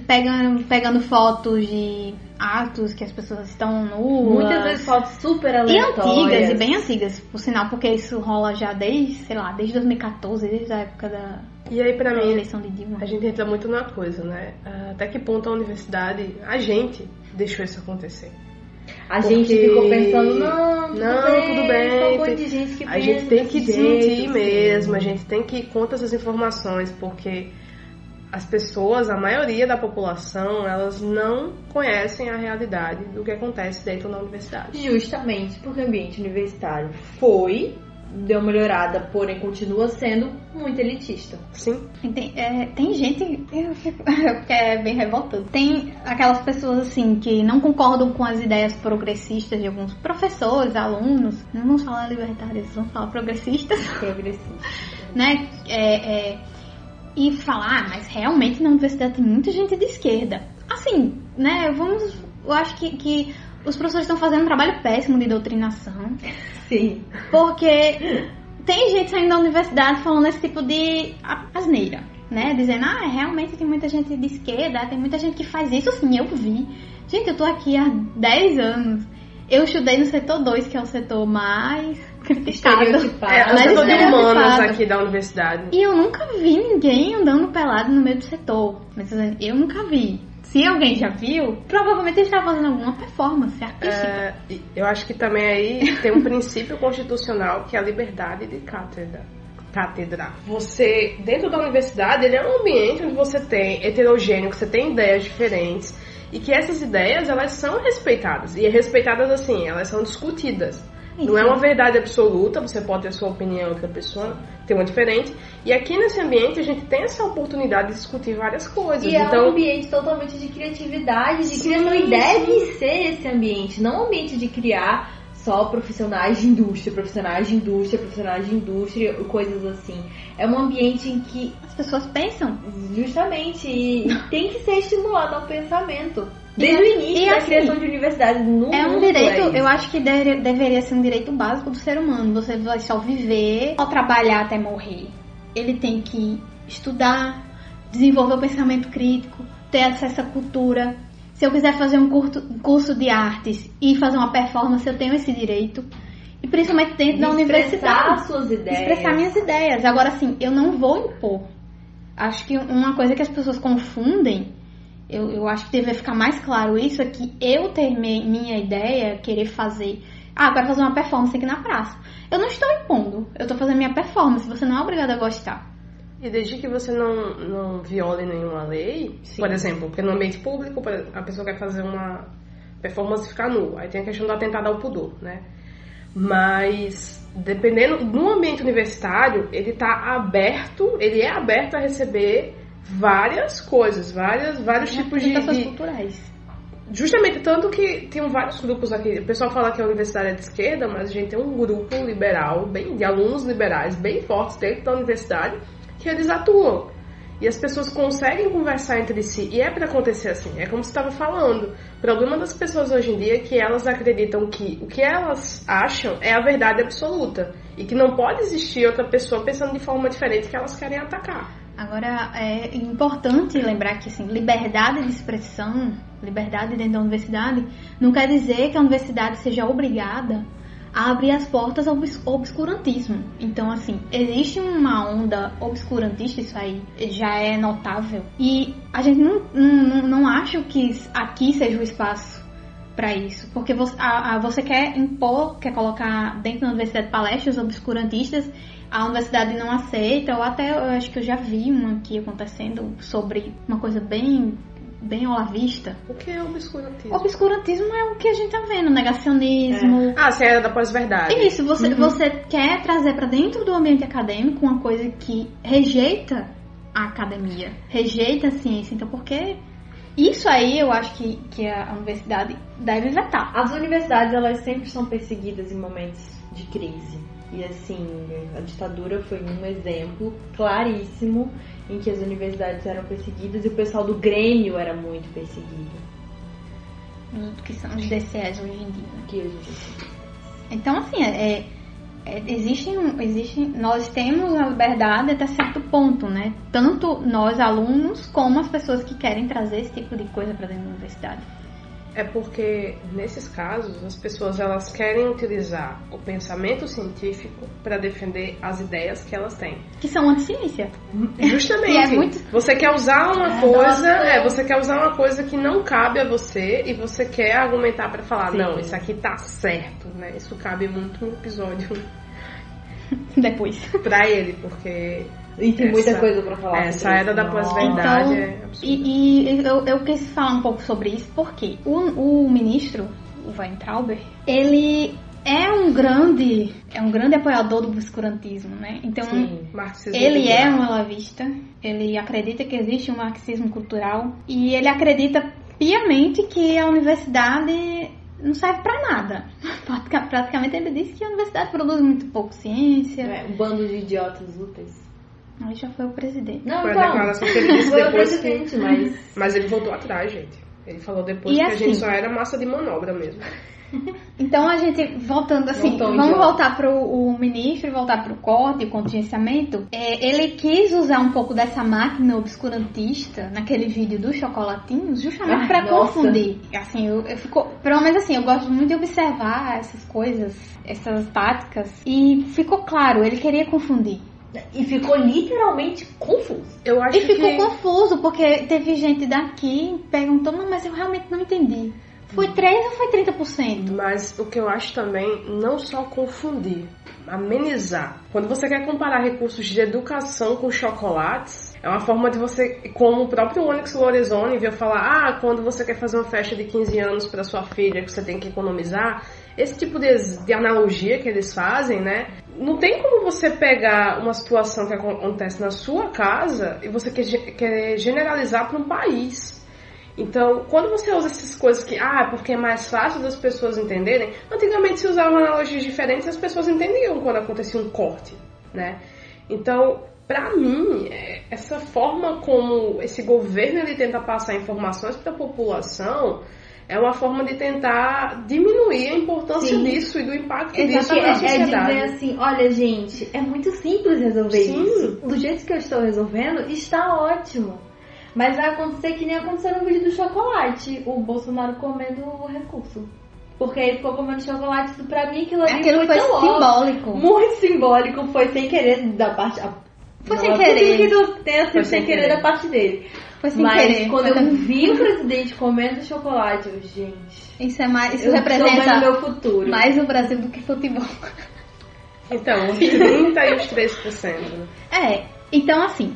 pegando, pegando fotos de atos que as pessoas estão nuas. Muitas vezes fotos super E aleatórias. antigas, e bem antigas, por sinal, porque isso rola já desde, sei lá, desde 2014, desde a época da, E aí, pra mim, eleição de Dilma. a gente entra muito numa coisa, né? Ah, Até que ponto a universidade, a gente, deixou isso acontecer. A gente Porque- ficou pensando, não, tudo Não, bem, tudo bem, um tem- de gente que A pensa gente tem que jeito, mesmo, a gente tem que ir contra essas informações, porque as pessoas, a maioria da população, elas não conhecem a realidade do que acontece dentro da universidade. Justamente porque o ambiente universitário foi, deu uma melhorada, porém continua sendo muito elitista. Sim, Tem, é, tem gente que <laughs> é bem revoltante. Tem aquelas pessoas assim que não concordam com as ideias progressistas de alguns professores, alunos. Não vamos falar libertários, vamos falar progressistas, <laughs> Progressista. né? É, é, e falar, ah, mas realmente na universidade tem muita gente de esquerda. Assim, né? Vamos. Eu acho que, que os professores estão fazendo um trabalho péssimo de doutrinação. <laughs> Sim. Porque tem gente saindo da universidade falando esse tipo de a- asneira, né? Dizendo, ah, realmente tem muita gente de esquerda, tem muita gente que faz isso, sim, eu vi. Gente, eu tô aqui há 10 anos. Eu estudei no setor 2, que é o setor mais <laughs> criticado. Estereotipado. é, o setor de humanas aqui da universidade. E eu nunca vi ninguém andando pelado no meio do setor. Dizendo, eu nunca vi. Se alguém já viu, provavelmente ele está fazendo alguma performance artística. É, eu acho que também aí tem um <laughs> princípio constitucional que é a liberdade de cátedra. Cátedra. Você, dentro da universidade, ele é um ambiente onde você tem heterogêneo, que você tem ideias diferentes e que essas ideias elas são respeitadas. E respeitadas assim, elas são discutidas. Não é uma verdade absoluta, você pode ter sua opinião, outra pessoa tem uma diferente. E aqui nesse ambiente a gente tem essa oportunidade de discutir várias coisas. E é um então, ambiente totalmente de criatividade, de criação. E deve ser esse ambiente, não um ambiente de criar só profissionais de indústria, profissionais de indústria, profissionais de indústria, coisas assim. É um ambiente em que, As pessoas pensam. justamente, e tem que ser estimulado ao pensamento. Desde E- o início e da assim, criação de universidades no É um direito, é eu acho que deve- deveria ser um direito básico do ser humano. Você vai só viver, só trabalhar até morrer. Ele tem que estudar, desenvolver o pensamento crítico, ter acesso à cultura. Se eu quiser fazer um curto- curso de artes e fazer uma performance, eu tenho esse direito. E principalmente dentro da De expressar universidade. suas ideias. Expressar minhas ideias. Agora, assim, eu não vou impor. Acho que uma coisa que as pessoas confundem, eu, eu acho que deveria ficar mais claro isso, é que eu ter mi- minha ideia, querer fazer. Ah, eu quero fazer uma performance aqui na praça. Eu não estou impondo, eu estou fazendo minha performance, você não é obrigado a gostar. E desde que você não, não viole nenhuma lei, por exemplo, porque no ambiente público a pessoa quer fazer uma performance e ficar nua, aí tem a questão do atentado ao pudor, né? Mas dependendo no ambiente universitário, ele tá aberto, ele é aberto a receber várias coisas, várias, vários tipos de, de- culturais. Justamente, tanto que tem vários grupos aqui. O pessoal fala que a universidade é de esquerda, mas a gente tem um grupo liberal, bem, de alunos liberais, bem fortes dentro da universidade, que eles atuam. E as pessoas conseguem conversar entre si. E é para acontecer assim. É como você estava falando. O problema das pessoas hoje em dia é que elas acreditam que o que elas acham é a verdade absoluta. E que não pode existir outra pessoa pensando de forma diferente que elas querem atacar. Agora, é importante lembrar que, assim, liberdade de expressão, liberdade dentro da universidade, não quer dizer que a universidade seja obrigada a abrir as portas ao obscurantismo. Então, assim, existe uma onda obscurantista, isso aí já é notável. E a gente não, não, não acha que aqui seja o espaço para isso, porque você, a, a, você quer impor, quer colocar dentro da universidade palestras obscurantistas, a universidade não aceita, ou até eu acho que eu já vi uma aqui acontecendo sobre uma coisa bem bem olavista. O que é obscurantismo? Obscurantismo é o que a gente tá vendo, negacionismo. É. Ah, você era da pós-verdade. Isso, você, uhum. você quer trazer para dentro do ambiente acadêmico uma coisa que rejeita a academia, rejeita a ciência. Então, por que isso aí eu acho que, que a universidade deve vetar. As universidades, elas sempre são perseguidas em momentos de crise. E assim, a ditadura foi um exemplo claríssimo em que as universidades eram perseguidas e o pessoal do Grêmio era muito perseguido. Que são os DCS hoje em dia. Que hoje em dia. Então, assim, é, é, existe, existe, nós temos a liberdade até certo ponto, né? Tanto nós alunos como as pessoas que querem trazer esse tipo de coisa para dentro da universidade. É porque nesses casos as pessoas elas querem utilizar o pensamento científico para defender as ideias que elas têm, que são anti-ciência. Justamente. <laughs> é muito... Você quer usar uma é, coisa, é, você quer usar uma coisa que não cabe a você e você quer argumentar para falar, Sim. não, isso aqui tá certo, né? Isso cabe muito no episódio <laughs> depois para ele, porque e tem essa, muita coisa pra falar. Essa era da pós-verdade então, é E, e eu, eu, quis falar um pouco sobre isso porque o, o ministro, o Weintrauber, ele é um grande é um grande apoiador do obscurantismo, né? Então Sim, ele é um alavista, ele acredita que existe um marxismo cultural e ele acredita piamente que a universidade não serve para nada. <laughs> Praticamente ele diz que a universidade produz muito pouco ciência. É, um bando de idiotas úteis. Aí já foi o presidente. Não, foi então, a declaração que <laughs> ele disse depois que... Mas... mas ele voltou atrás, gente. Ele falou depois e que assim, a gente assim- só era massa de manobra mesmo. <laughs> Então a gente, voltando assim, Voltou vamos idiota. voltar para o ministro, voltar para o corte, o contingenciamento. É, ele quis usar um pouco dessa máquina obscurantista naquele vídeo dos chocolatinhos, justamente para confundir. Assim, eu, eu fico, pelo menos assim, eu gosto muito de observar essas coisas, essas táticas. E ficou claro, ele queria confundir. E ficou literalmente confuso. Eu acho e ficou que... confuso, porque teve gente daqui perguntando, mas eu realmente não entendi. Foi 3 ou foi 30%? Mas o que eu acho também, não só confundir, amenizar. Quando você quer comparar recursos de educação com chocolates, é uma forma de você, como o próprio Onyx Lorenzoni veio falar, ah, quando você quer fazer uma festa de 15 anos para sua filha que você tem que economizar, esse tipo de, de analogia que eles fazem, né? Não tem como você pegar uma situação que acontece na sua casa e você quer, generalizar para um país. Então, quando você usa essas coisas que, ah, porque é mais fácil das pessoas entenderem, antigamente se usavam analogias diferentes as pessoas entendiam quando acontecia um corte, né? Então, para mim, é, essa forma como esse governo ele tenta passar informações para a população é uma forma de tentar diminuir a importância Sim. disso e do impacto disso na sociedade. É dizer assim, olha gente, é muito simples resolver Sim. isso. Do jeito que eu estou resolvendo, está ótimo. Mas vai acontecer que nem aconteceu no vídeo do chocolate, o Bolsonaro comendo o recurso. Porque ele ficou comendo chocolate, pra mim aquilo ali aquilo foi, foi simbólico. Muito simbólico, foi sem querer da parte... Foi sem querer. Que não tenha sido sem querer da parte dele. Foi sem Mas querer. quando eu vi o presidente comendo chocolate, eu, gente... Isso é mais... Isso representa meu futuro. mais o Brasil do que futebol. Então, os 30 e os 3%. <laughs> É, então assim,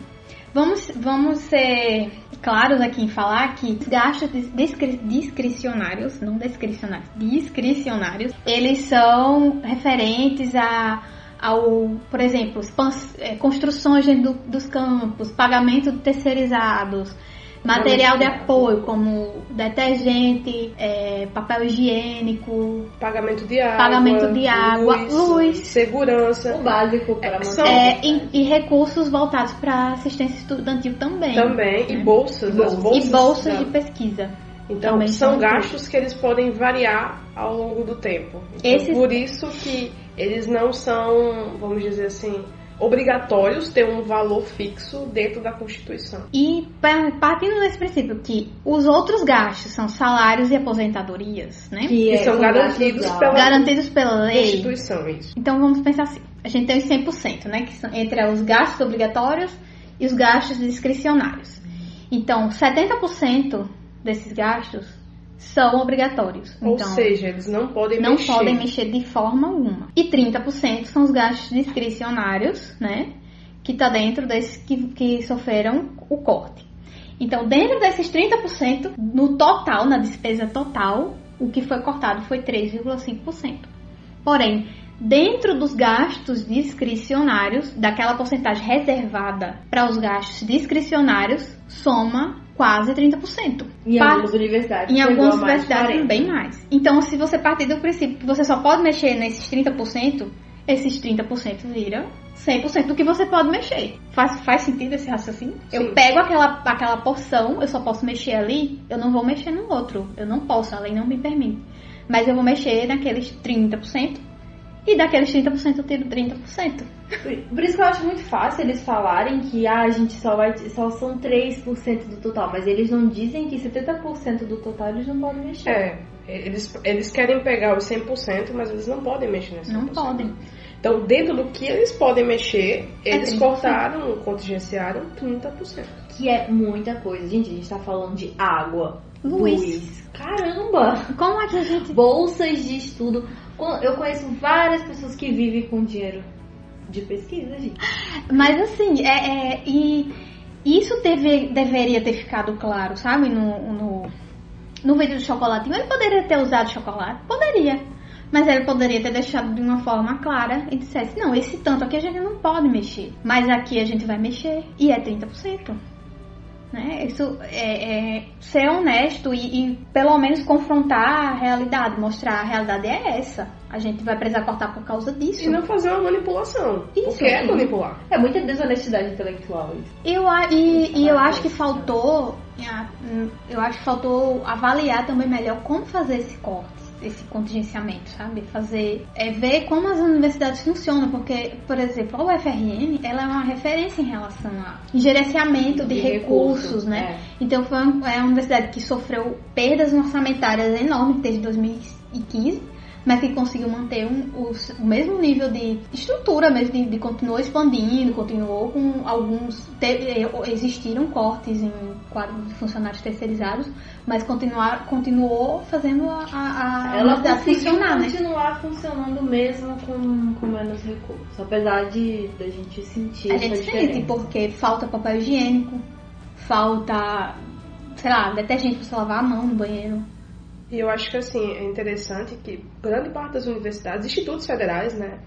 Vamos, vamos ser claros aqui em falar que os gastos discre discricionários, não discricionários, discricionários, eles são referentes a ao, por exemplo, é, construções do, dos campos, pagamento de terceirizados, Material de apoio, como detergente, é, papel higiênico, Pagamento de água. Pagamento de água, luz. Segurança. O básico para É, manter. são- é, e, e recursos voltados para assistência estudantil também. Também. E bolsas. Bolsas. As bolsas E bolsas de pesquisa. Então, também são são gastos que eles podem variar ao longo do tempo. Então, Esses- Por isso que eles não são, vamos dizer assim, obrigatórios ter um valor fixo dentro da Constituição. E pa- partindo desse princípio que os outros gastos são salários e aposentadorias, né? Que, Que são garantidos pela- Garantidos pela lei. Constituição, isso. Então vamos pensar assim: a gente tem os 100%, né? Que são entre os gastos obrigatórios e os gastos discricionários. Então, 70% desses gastos são obrigatórios. Ou então, seja, eles não podem não mexer. podem mexer de forma alguma. E 30% são os gastos discricionários, né? Que está dentro desses que, que sofreram o corte. Então, dentro desses 30%, no total, na despesa total, o que foi cortado foi 3,5%. Porém, dentro dos gastos discricionários, daquela porcentagem reservada para os gastos discricionários, soma quase 30%. Em algumas universidades. em algumas universidades 40. bem mais. Então, se você partir do princípio que você só pode mexer nesses 30%, esses 30% viram 100% do que você pode mexer. Faz, faz sentido esse raciocínio? Sim. Eu pego aquela, aquela porção, eu só posso mexer ali, eu não vou mexer no outro. Eu não posso, a lei não me permite. Mas eu vou mexer naqueles 30%, e daqueles 30% eu tiro 30%. Por isso que eu acho muito fácil eles falarem que ah, a gente só vai só são 3% do total, mas eles não dizem que 70% do total eles não podem mexer. É, eles, eles querem pegar os 100%, mas eles não podem mexer nesse 100%. Não podem. Então, dentro do que eles podem mexer, eles 30%. cortaram, contingenciaram 30%. Que é muita coisa. Gente, a gente tá falando de água, Luz. luz. Caramba! Como é que a gente Bolsas de estudo. Eu conheço várias pessoas que vivem com dinheiro de pesquisa, gente. Mas assim, é, é- e isso teve, deveria ter ficado claro, sabe? No, no, no vídeo do chocolatinho. Ele poderia ter usado chocolate? Poderia. Mas ele poderia ter deixado de uma forma clara e dissesse, não, esse tanto aqui a gente não pode mexer. Mas aqui a gente vai mexer. E é 30%. Né? Isso é, é ser honesto e, e pelo menos confrontar a realidade, mostrar a realidade é essa. A gente vai precisar cortar por causa disso. E não fazer uma manipulação. Isso, porque é manipular. É muita desonestidade intelectual isso. Eu, a- e, e eu acho que faltou, eu acho que faltou avaliar também melhor como fazer esse corte, esse contingenciamento, sabe? Fazer, é, ver como as universidades funcionam, porque, por exemplo, a UFRN, ela é uma referência em relação a gerenciamento de, De recursos, recursos, né? é. Então foi uma, é uma universidade que sofreu perdas orçamentárias enormes desde 2015, mas que conseguiu manter um- o, o mesmo nível de estrutura mesmo, de, de continuou expandindo, continuou com alguns. teve- existiram cortes em quadros de funcionários terceirizados, mas continuar, continuou fazendo a, a, a Ela funcionar, né? continuar funcionando mesmo com, com menos recursos. Apesar de da gente sentir A essa gente diferença. sente, porque falta papel higiênico, falta, sei lá, detergente pra você lavar a mão no banheiro. E eu acho que assim, é interessante que grande parte das universidades, institutos federais, né,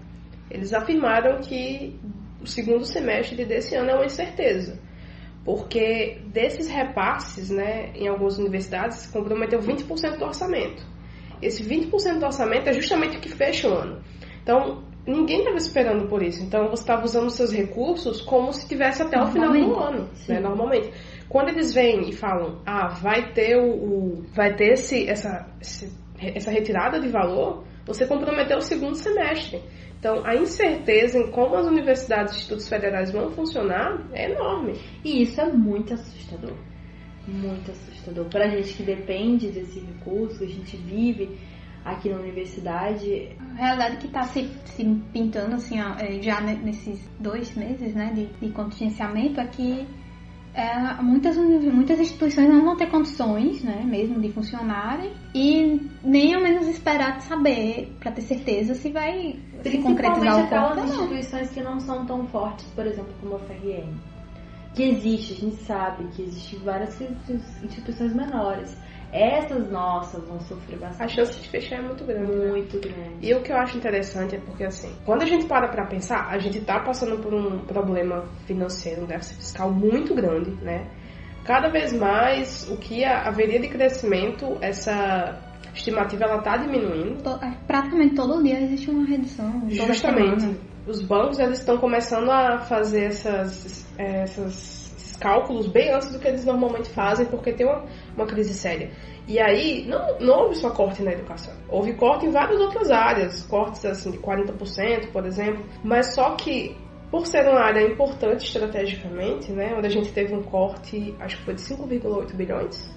eles afirmaram que o segundo semestre desse ano é uma incerteza. Porque desses repasses, né, em algumas universidades, comprometeu 20% do orçamento. Esse 20% do orçamento é justamente o que fecha o ano. Então, ninguém estava esperando por isso. Então, você estava usando seus recursos como se tivesse até o final do ano, né, normalmente. Quando eles vêm e falam, ah, vai ter o, o- vai ter esse, essa, esse- essa retirada de valor, você comprometeu o segundo semestre. Então, a incerteza em como as universidades e institutos federais vão funcionar é enorme. E isso é muito assustador. Muito assustador. Pra gente que depende desse recurso, a gente vive aqui na universidade, A realidade que está se, se pintando assim, ó, é, já ne- nesses dois meses né, de, de contingenciamento é que é, muitas, muitas instituições não vão ter condições né, mesmo de funcionarem e nem ao menos esperar de saber para ter certeza se vai se concretizar principalmente o ou não. instituições que não são tão fortes, por exemplo, como a FRN. Que existe, a gente sabe que existem várias instituições menores. Essas nossas vão sofrer A bastante. chance de fechar é muito grande. né? muito grande. E o que eu acho interessante é porque, assim, quando a gente para pra pensar, a gente tá passando por um problema financeiro, um déficit fiscal muito grande, né? cada vez mais o que haveria de crescimento, essa estimativa ela está diminuindo. É, Praticamente todo dia existe uma redução. Justamente. semana. Os bancos eles estão começando a fazer essas, essas- cálculos bem antes do que eles normalmente fazem, porque tem uma, uma crise séria. E aí, não, não houve só corte na educação. Houve corte em várias outras áreas, cortes assim de 40%, por exemplo. Mas só que, por ser uma área importante estrategicamente, né, onde a gente teve um corte, acho que foi de 5,8 bilhões,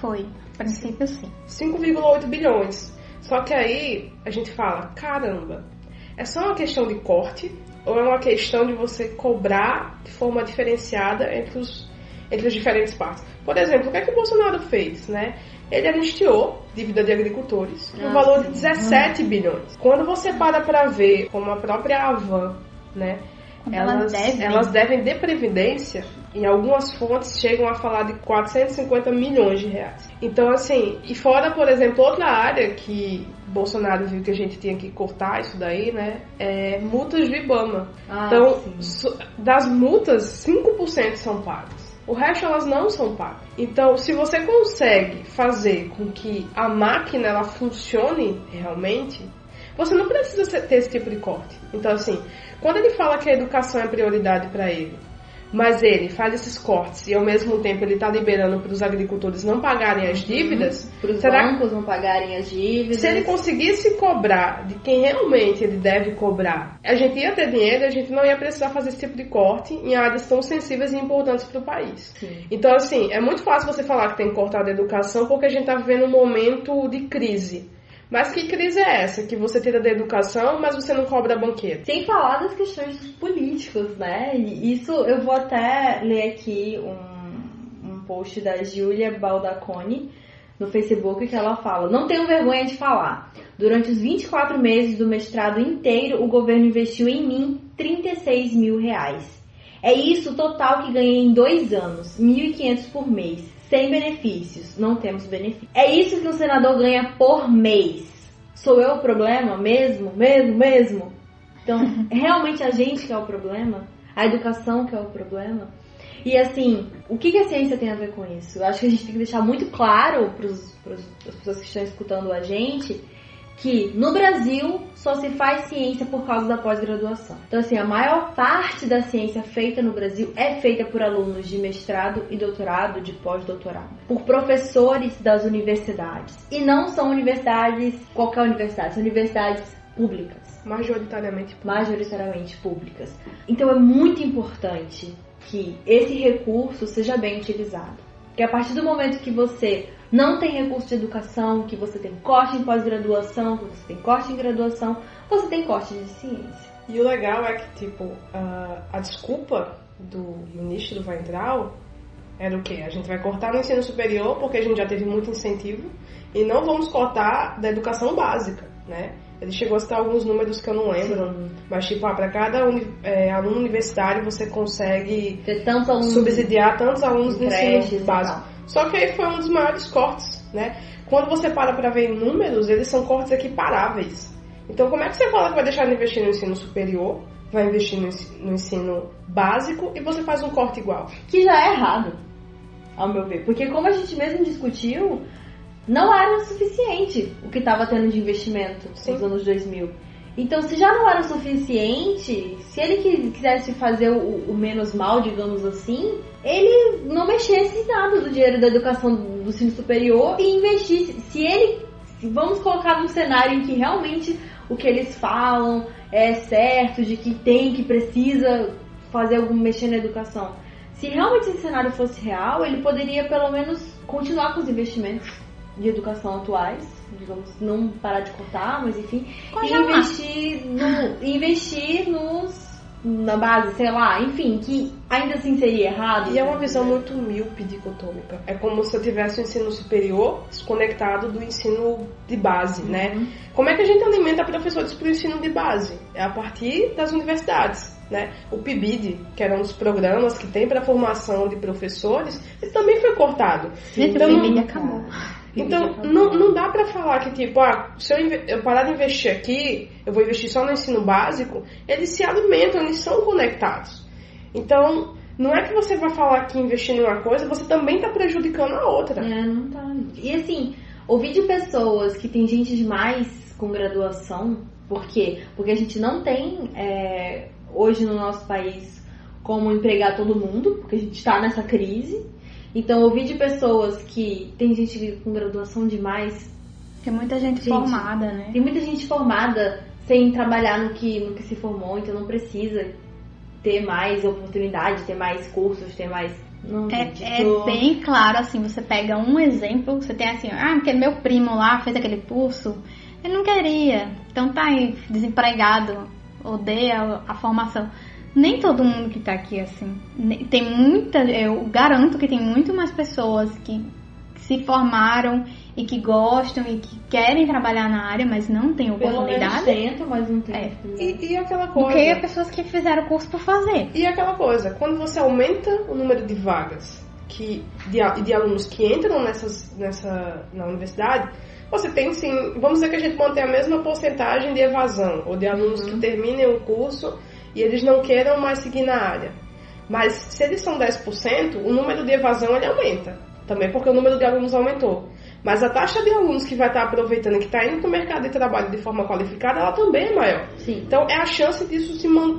Foi. A princípio, sim. 5,8 bilhões. Só que aí a gente fala, caramba, é só uma questão de corte ou é uma questão de você cobrar de forma diferenciada entre os entre as diferentes partes? Por exemplo, o que é que o Bolsonaro fez, né? Ele anistiou dívida de agricultores no Ah, valor sim. de 17 bilhões. Quando você para para ver como a própria Avan, né? Elas, elas devem. elas devem de previdência, em algumas fontes chegam a falar de 450 milhões de reais. Então, assim, e fora, por exemplo, outra área que Bolsonaro viu que a gente tinha que cortar isso daí, né? É multas do Ibama. Ah, então, sim. das multas, 5% são pagas. O resto elas não são pagas. Então, se você consegue fazer com que a máquina ela funcione realmente, você não precisa ter esse tipo de corte. Então, assim, quando ele fala que a educação é prioridade para ele, mas ele faz esses cortes e ao mesmo tempo ele está liberando para os agricultores não pagarem as dívidas, Para os bancos não pagarem as dívidas. se ele conseguisse cobrar de quem realmente ele deve cobrar, a gente ia ter dinheiro e a gente não ia precisar fazer esse tipo de corte em áreas tão sensíveis e importantes para o país. Sim. Então, assim, é muito fácil você falar que tem que cortar da educação porque a gente está vivendo um momento de crise. Mas que crise é essa? Que você tira da educação, mas você não cobra banqueiro. Sem falar das questões políticas, né? E isso eu vou até ler aqui um, um post da Giulia Baldaconi no Facebook que ela fala: Não tenho vergonha de falar. Durante os 24 meses do mestrado inteiro, o governo investiu em mim 36 mil reais. É isso o total que ganhei em dois anos, 1.500 por mês, sem benefícios. Não temos benefícios. É isso que um senador ganha por mês. Sou eu o problema mesmo, mesmo, mesmo? Então, <laughs> realmente a gente que é o problema? A educação que é o problema? E assim, o que, que a ciência tem a ver com isso? Eu acho que a gente tem que deixar muito claro para as pessoas que estão escutando a gente que no Brasil só se faz ciência por causa da pós-graduação. Então, assim, a maior parte da ciência feita no Brasil é feita por alunos de mestrado e doutorado, de pós-doutorado, por professores das universidades. E não são universidades, qualquer universidade, são universidades públicas Majoritariamente. majoritariamente públicas. Então é muito importante que esse recurso seja bem utilizado. Que a partir do momento que você não tem recurso de educação, que você tem corte em pós-graduação, que você tem corte em graduação, você tem corte de ciência. E o legal é que, tipo, a, a desculpa do ministro Weintraub era o quê? A gente vai cortar no ensino superior porque a gente já teve muito incentivo e não vamos cortar da educação básica, né? Ele chegou a citar alguns números que eu não lembro, mas tipo, ah, para cada uni- é, aluno universitário você consegue subsidiar tantos alunos do ensino básico. Só que aí foi um dos maiores cortes, né? Quando você para para ver em números, eles são cortes equiparáveis. Então, como é que você fala que vai deixar de investir no ensino superior, vai investir no ensino básico e você faz um corte igual? que já é errado, ao meu ver. Porque como a gente mesmo discutiu, não era o suficiente o que estava tendo de investimento Sim. nos anos 2000. Então, se já não era o suficiente, se ele qui- quisesse fazer o, o menos mal, digamos assim, ele não mexesse nada do dinheiro da educação do ensino superior e investisse. Se ele, se vamos colocar num cenário em que realmente o que eles falam é certo, de que tem, que precisa fazer algum mexer na educação. Se realmente esse cenário fosse real, ele poderia pelo menos continuar com os investimentos de educação atuais, digamos, não parar de cortar, mas enfim, e Congelar. investir, no, investir nos na base, sei lá, enfim, que ainda assim seria errado. E é uma visão muito míope dicotômica. É como se eu tivesse o ensino superior desconectado do ensino de base, né? Como é que a gente alimenta professores para o ensino de base? É a partir das universidades. Né? O PIBID, que era um dos programas que tem para formação de professores, ele também foi cortado. Gente, Então, o não- PIB acabou. Então, não, não dá pra falar que, tipo, ah, se eu, eu parar de investir aqui, eu vou investir só no ensino básico. Eles se alimentam, eles são conectados. Então, não é que você vai falar que investindo em uma coisa, você também está prejudicando a outra. É, não tá. E assim, ouvir de pessoas que tem gente demais com graduação, por quê? Porque a gente não tem é, hoje no nosso país como empregar todo mundo, porque a gente está nessa crise. Então, ouvir de pessoas que tem gente com graduação demais. Tem muita gente, Gente, formada, né? Tem muita gente formada sem trabalhar no que, no que se formou, então não precisa ter mais oportunidade, ter mais cursos, ter mais. Não, É, é bem claro, assim, você pega um exemplo, você tem assim, ah, porque meu primo lá fez aquele curso, ele não queria, então tá aí, desempregado, odeia a formação. Nem todo mundo que tá aqui, assim. Ne- Tem muita, eu garanto que tem muito mais pessoas que se formaram e que gostam e que querem trabalhar na área, mas não têm Pelo menos oportunidade. tentam, mas não tem. É. oportunidade. E, e aquela coisa. que pessoas que fizeram o curso por fazer. E aquela coisa, quando você aumenta o número de vagas que, de, de alunos que entram nessas, nessa, na universidade, você tem sim, vamos dizer que a gente mantém a mesma porcentagem de evasão, ou de alunos que terminem o curso e eles não queiram mais seguir na área. Mas se eles são 10%, o número de evasão ele aumenta. Também porque o número de alunos aumentou. Mas a taxa de alunos que vai estar aproveitando e que está indo para o mercado de trabalho de forma qualificada, ela também é maior. Sim. Então é a chance disso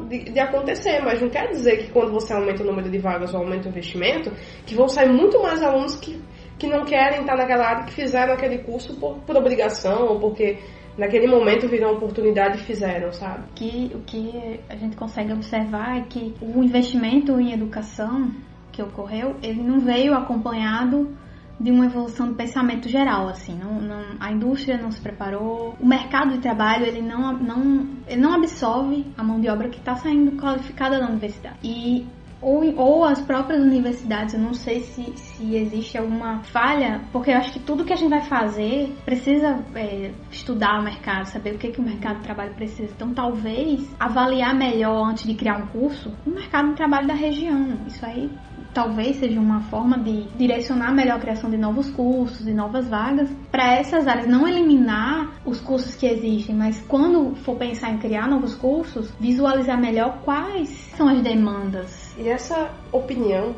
de, de acontecer, mas não quer dizer que quando você aumenta o número de vagas ou aumenta o investimento, que vão sair muito mais alunos que, que não querem estar naquela área que fizeram aquele curso por, por obrigação ou porque naquele momento viram oportunidade e fizeram, sabe? que o que a gente consegue observar é que o investimento em educação que ocorreu, ele não veio acompanhado de uma evolução do pensamento geral, assim, não, não- a indústria não se preparou, o mercado de trabalho ele não, não, ele não absorve a mão de obra que está saindo qualificada da universidade e ou, ou as próprias universidades, eu não sei se, se existe alguma falha, porque eu acho que tudo que a gente vai fazer precisa é, estudar o mercado, saber o que, que o mercado de trabalho precisa. Então, talvez avaliar melhor antes de criar um curso o mercado de trabalho da região. Isso aí talvez seja uma forma de direcionar melhor a criação de novos cursos e novas vagas para essas áreas. Não eliminar os cursos que existem, mas quando for pensar em criar novos cursos, visualizar melhor quais são as demandas. E essa opinião,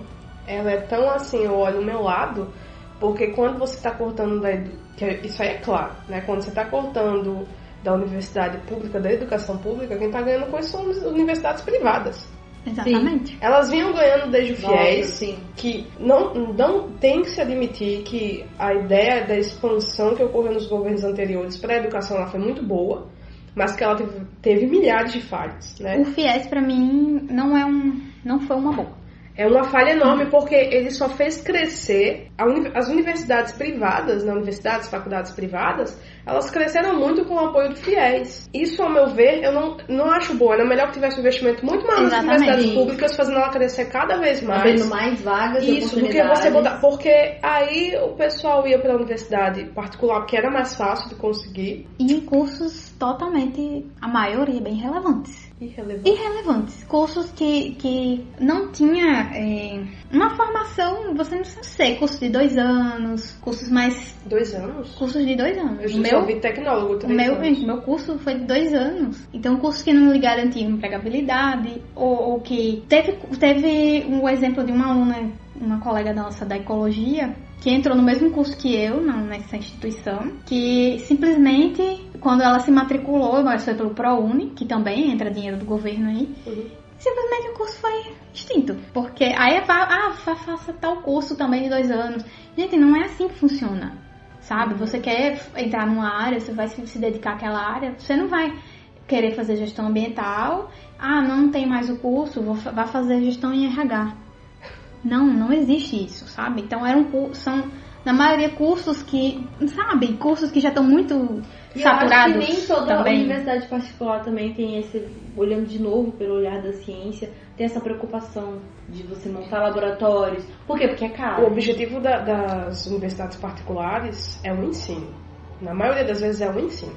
ela é tão assim, eu olho o meu lado, porque quando você está cortando da edu... que é- isso aí é claro, né? Quando você está cortando da universidade pública, da educação pública, quem está ganhando com isso são as universidades privadas. Exatamente. Elas vinham ganhando desde o Nossa, FIES, sim. que não, não tem que se admitir que a ideia da expansão que ocorreu nos governos anteriores para a educação ela foi muito boa, mas que ela teve, teve milhares de falhas, né? O FIES pra mim não é um, não foi uma boa. É uma falha enorme porque ele só fez crescer a uni- as universidades privadas, na universidades, faculdades privadas, elas cresceram muito com o apoio do FIES. Isso, ao meu ver, eu não, não acho bom. Era melhor que tivesse um investimento muito maior nas universidades públicas, fazendo ela crescer cada vez mais. Abrindo mais vagas e Isso, do que você botar. Porque aí o pessoal ia para a universidade particular, porque era mais fácil de conseguir. E em cursos totalmente, a maioria bem relevantes. Irrelevante. Irrelevantes. Cursos que, que não tinha é, uma formação, você não precisa ser curso de dois anos, cursos mais. Dois anos? cursos de dois anos. Eu já meu, ouvi tecnólogo três meu, anos. meu curso foi de dois anos. Então, cursos que não lhe garantiam empregabilidade, ou, ou que. Teve, teve um exemplo de uma aluna, uma colega nossa da ecologia, que entrou no mesmo curso que eu, na- nessa instituição, que simplesmente, quando ela se matriculou, mas foi pelo ProUni, que também entra dinheiro do governo aí, Uhum. simplesmente o curso foi extinto. Porque aí fa- ah, fa- faça tal curso também de dois anos. Gente, não é assim que funciona. Sabe? Você quer entrar numa área, você vai se, dedicar àquela área, você não vai querer fazer gestão ambiental. Ah, não tem mais o curso, vou, vai fazer gestão em RH. Não, não existe isso, sabe? Então eram são na maioria cursos que, sabe, cursos que já estão muito E saturados eu acho que nem toda também. universidade particular também tem esse, olhando de novo pelo olhar da ciência, tem essa preocupação de você montar laboratórios. Por quê? Porque é O caro. objetivo da- das universidades particulares é o ensino. Na maioria das vezes é o ensino.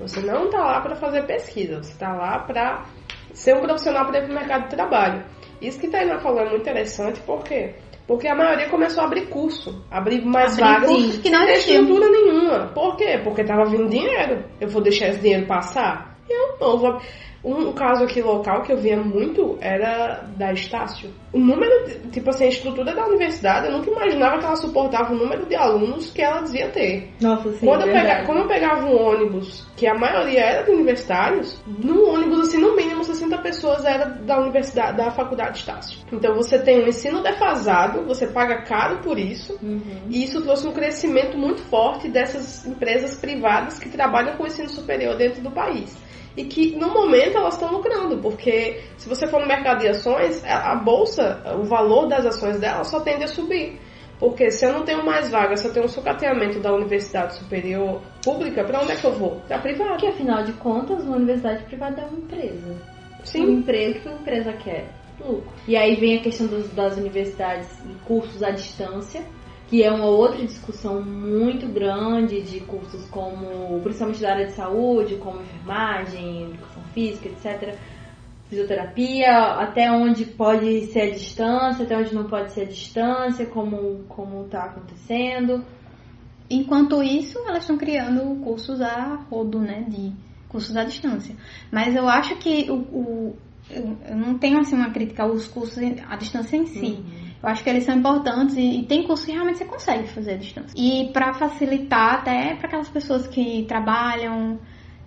Você não está lá para fazer pesquisa, você está lá para ser um profissional para ir para o mercado de trabalho. Isso que Tainá falou é muito interessante, por quê? Porque a maioria começou a abrir curso, abrir mais Abrir vagas que não existiam. estrutura nenhuma. Por quê? Porque estava vindo dinheiro. Eu vou deixar esse dinheiro passar? Eu não vou. Um, caso aqui local que eu via muito era da Estácio. O número, de- tipo assim, a estrutura da universidade, eu nunca imaginava que ela suportava o número de alunos que ela dizia ter. Nossa, sim, Quando eu verdade. pega- como eu pegava um ônibus, que a maioria era de universitários, no ônibus, assim, no mínimo 60 pessoas era da universidade, da faculdade Estácio. Então você tem um ensino defasado, você paga caro por isso, e isso trouxe um crescimento muito forte dessas empresas privadas que trabalham com ensino superior dentro do país. E que no momento elas estão lucrando, porque se você for no mercado de ações, a bolsa, o valor das ações dela só tende a subir. Porque se eu não tenho mais vagas, se eu tenho um sucateamento da universidade superior pública, para onde é que eu vou? Para privada. Porque afinal de contas, uma universidade privada é uma empresa. Uma Sim. empresa, o que uma empresa quer? Lucro. E aí vem a questão dos- das universidades e cursos à distância, que é uma outra discussão muito grande de cursos como, principalmente da área de saúde, como enfermagem, educação física, etc. Fisioterapia, até onde pode ser a distância, até onde não pode ser a distância, como, como tá acontecendo. Enquanto isso, elas estão criando cursos a rodo, né? De cursos à distância. Mas eu acho que o, o- eu não tenho assim uma crítica aos cursos à distância em si. Eu acho que eles são importantes e, e tem cursos que realmente você consegue fazer à distância. E para facilitar até para aquelas pessoas que trabalham,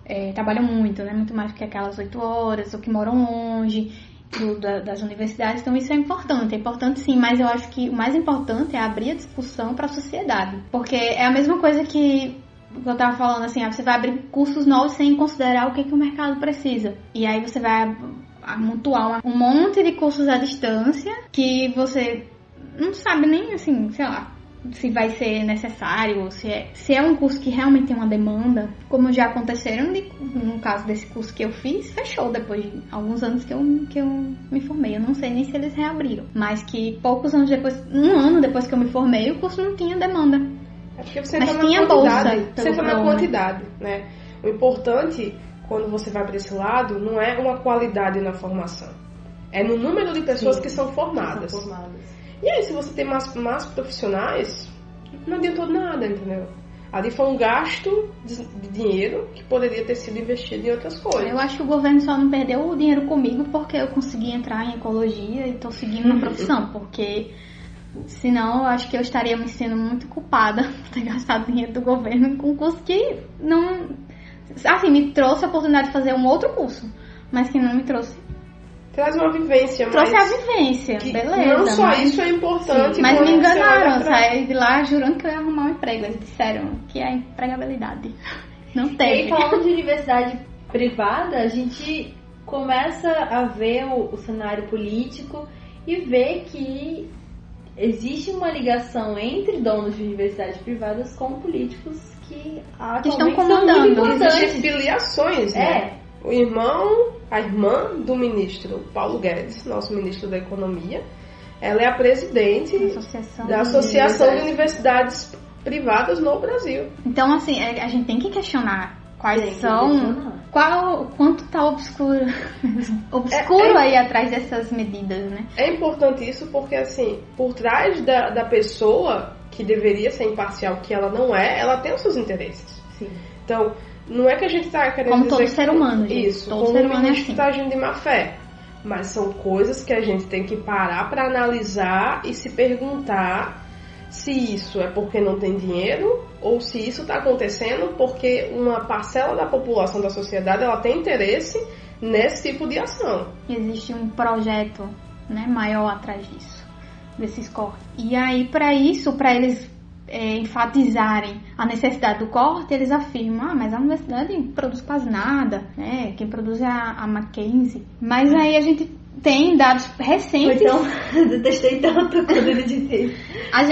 é, trabalham muito, né? Muito mais que aquelas oito horas, ou que moram longe do- da- das universidades. Então isso é importante, é importante sim, mas eu acho que o mais importante é abrir a discussão para a sociedade. Porque é a mesma coisa que eu tava falando assim, ah, você vai abrir cursos novos sem considerar o que, que o mercado precisa. E aí você vai amontoar um monte de cursos à distância que você não sabe nem assim, sei lá, se vai ser necessário, se é, se é um curso que realmente tem uma demanda, como já aconteceram de- no caso desse curso que eu fiz, fechou depois de alguns anos que eu, que eu me formei. Eu não sei nem se eles reabriram, mas que poucos anos depois, um ano depois que eu me formei, o curso não tinha demanda. É porque você Mas na tinha quantidade. bolsa, Você entra na quantidade, né? O importante, quando você vai para esse lado, não é uma qualidade na formação. É no número de pessoas Sim. que são formadas. São formadas. E aí, se você tem mais, mais profissionais, não adiantou nada, entendeu? Ali foi um gasto de, dinheiro que poderia ter sido investido em outras coisas. Eu acho que o governo só não perdeu o dinheiro comigo porque eu consegui entrar em ecologia e tô seguindo na <laughs> profissão, porque senão eu acho que eu estaria me sendo muito culpada <laughs> por ter gastado dinheiro do governo com um curso que não. Assim, me trouxe a oportunidade de fazer um outro curso, mas que não me trouxe. Traz uma vivência, Trouxe mas a vivência, que beleza. não só mas... isso é importante. Mas quando me enganaram, saí de lá jurando que eu ia arrumar um emprego. Eles disseram que é empregabilidade. Não E aí, teve. falando de universidade privada, a gente começa a ver o, o cenário político e ver que existe uma ligação entre donos de universidades privadas com políticos que, Que estão comandando. Existem filiações, né? É, O irmão, a irmã do ministro Paulo Guedes, nosso ministro da Economia, ela é a presidente Associação da Associação de Universidades. Privadas no Brasil. Então, assim, é- a gente tem que questionar quais Tem são. questionar. Qual, quanto tá obscuro, <laughs> obscuro É- é- aí atrás dessas medidas, né? É importante isso porque, assim, por trás da, da pessoa que deveria ser imparcial, que ela não é, ela tem os seus interesses. sim. Então, não é que a gente está querendo Como dizer todo ser humano, gente. Isso, Todo como ser o humano ministro assim. está agindo de má fé. Mas são coisas que a gente tem que parar para analisar e se perguntar se isso é porque não tem dinheiro ou se isso está acontecendo porque uma parcela da população da sociedade ela tem interesse nesse tipo de ação. Existe um projeto né, maior atrás disso, desses cortes. E aí, para isso, para eles é, enfatizarem a necessidade do corte, eles afirmam, ah, mas a universidade produz quase nada, né? Quem produz é a, a Mackenzie. Mas aí a gente tem dados recentes. então, detestei <laughs> tanto quando ele disse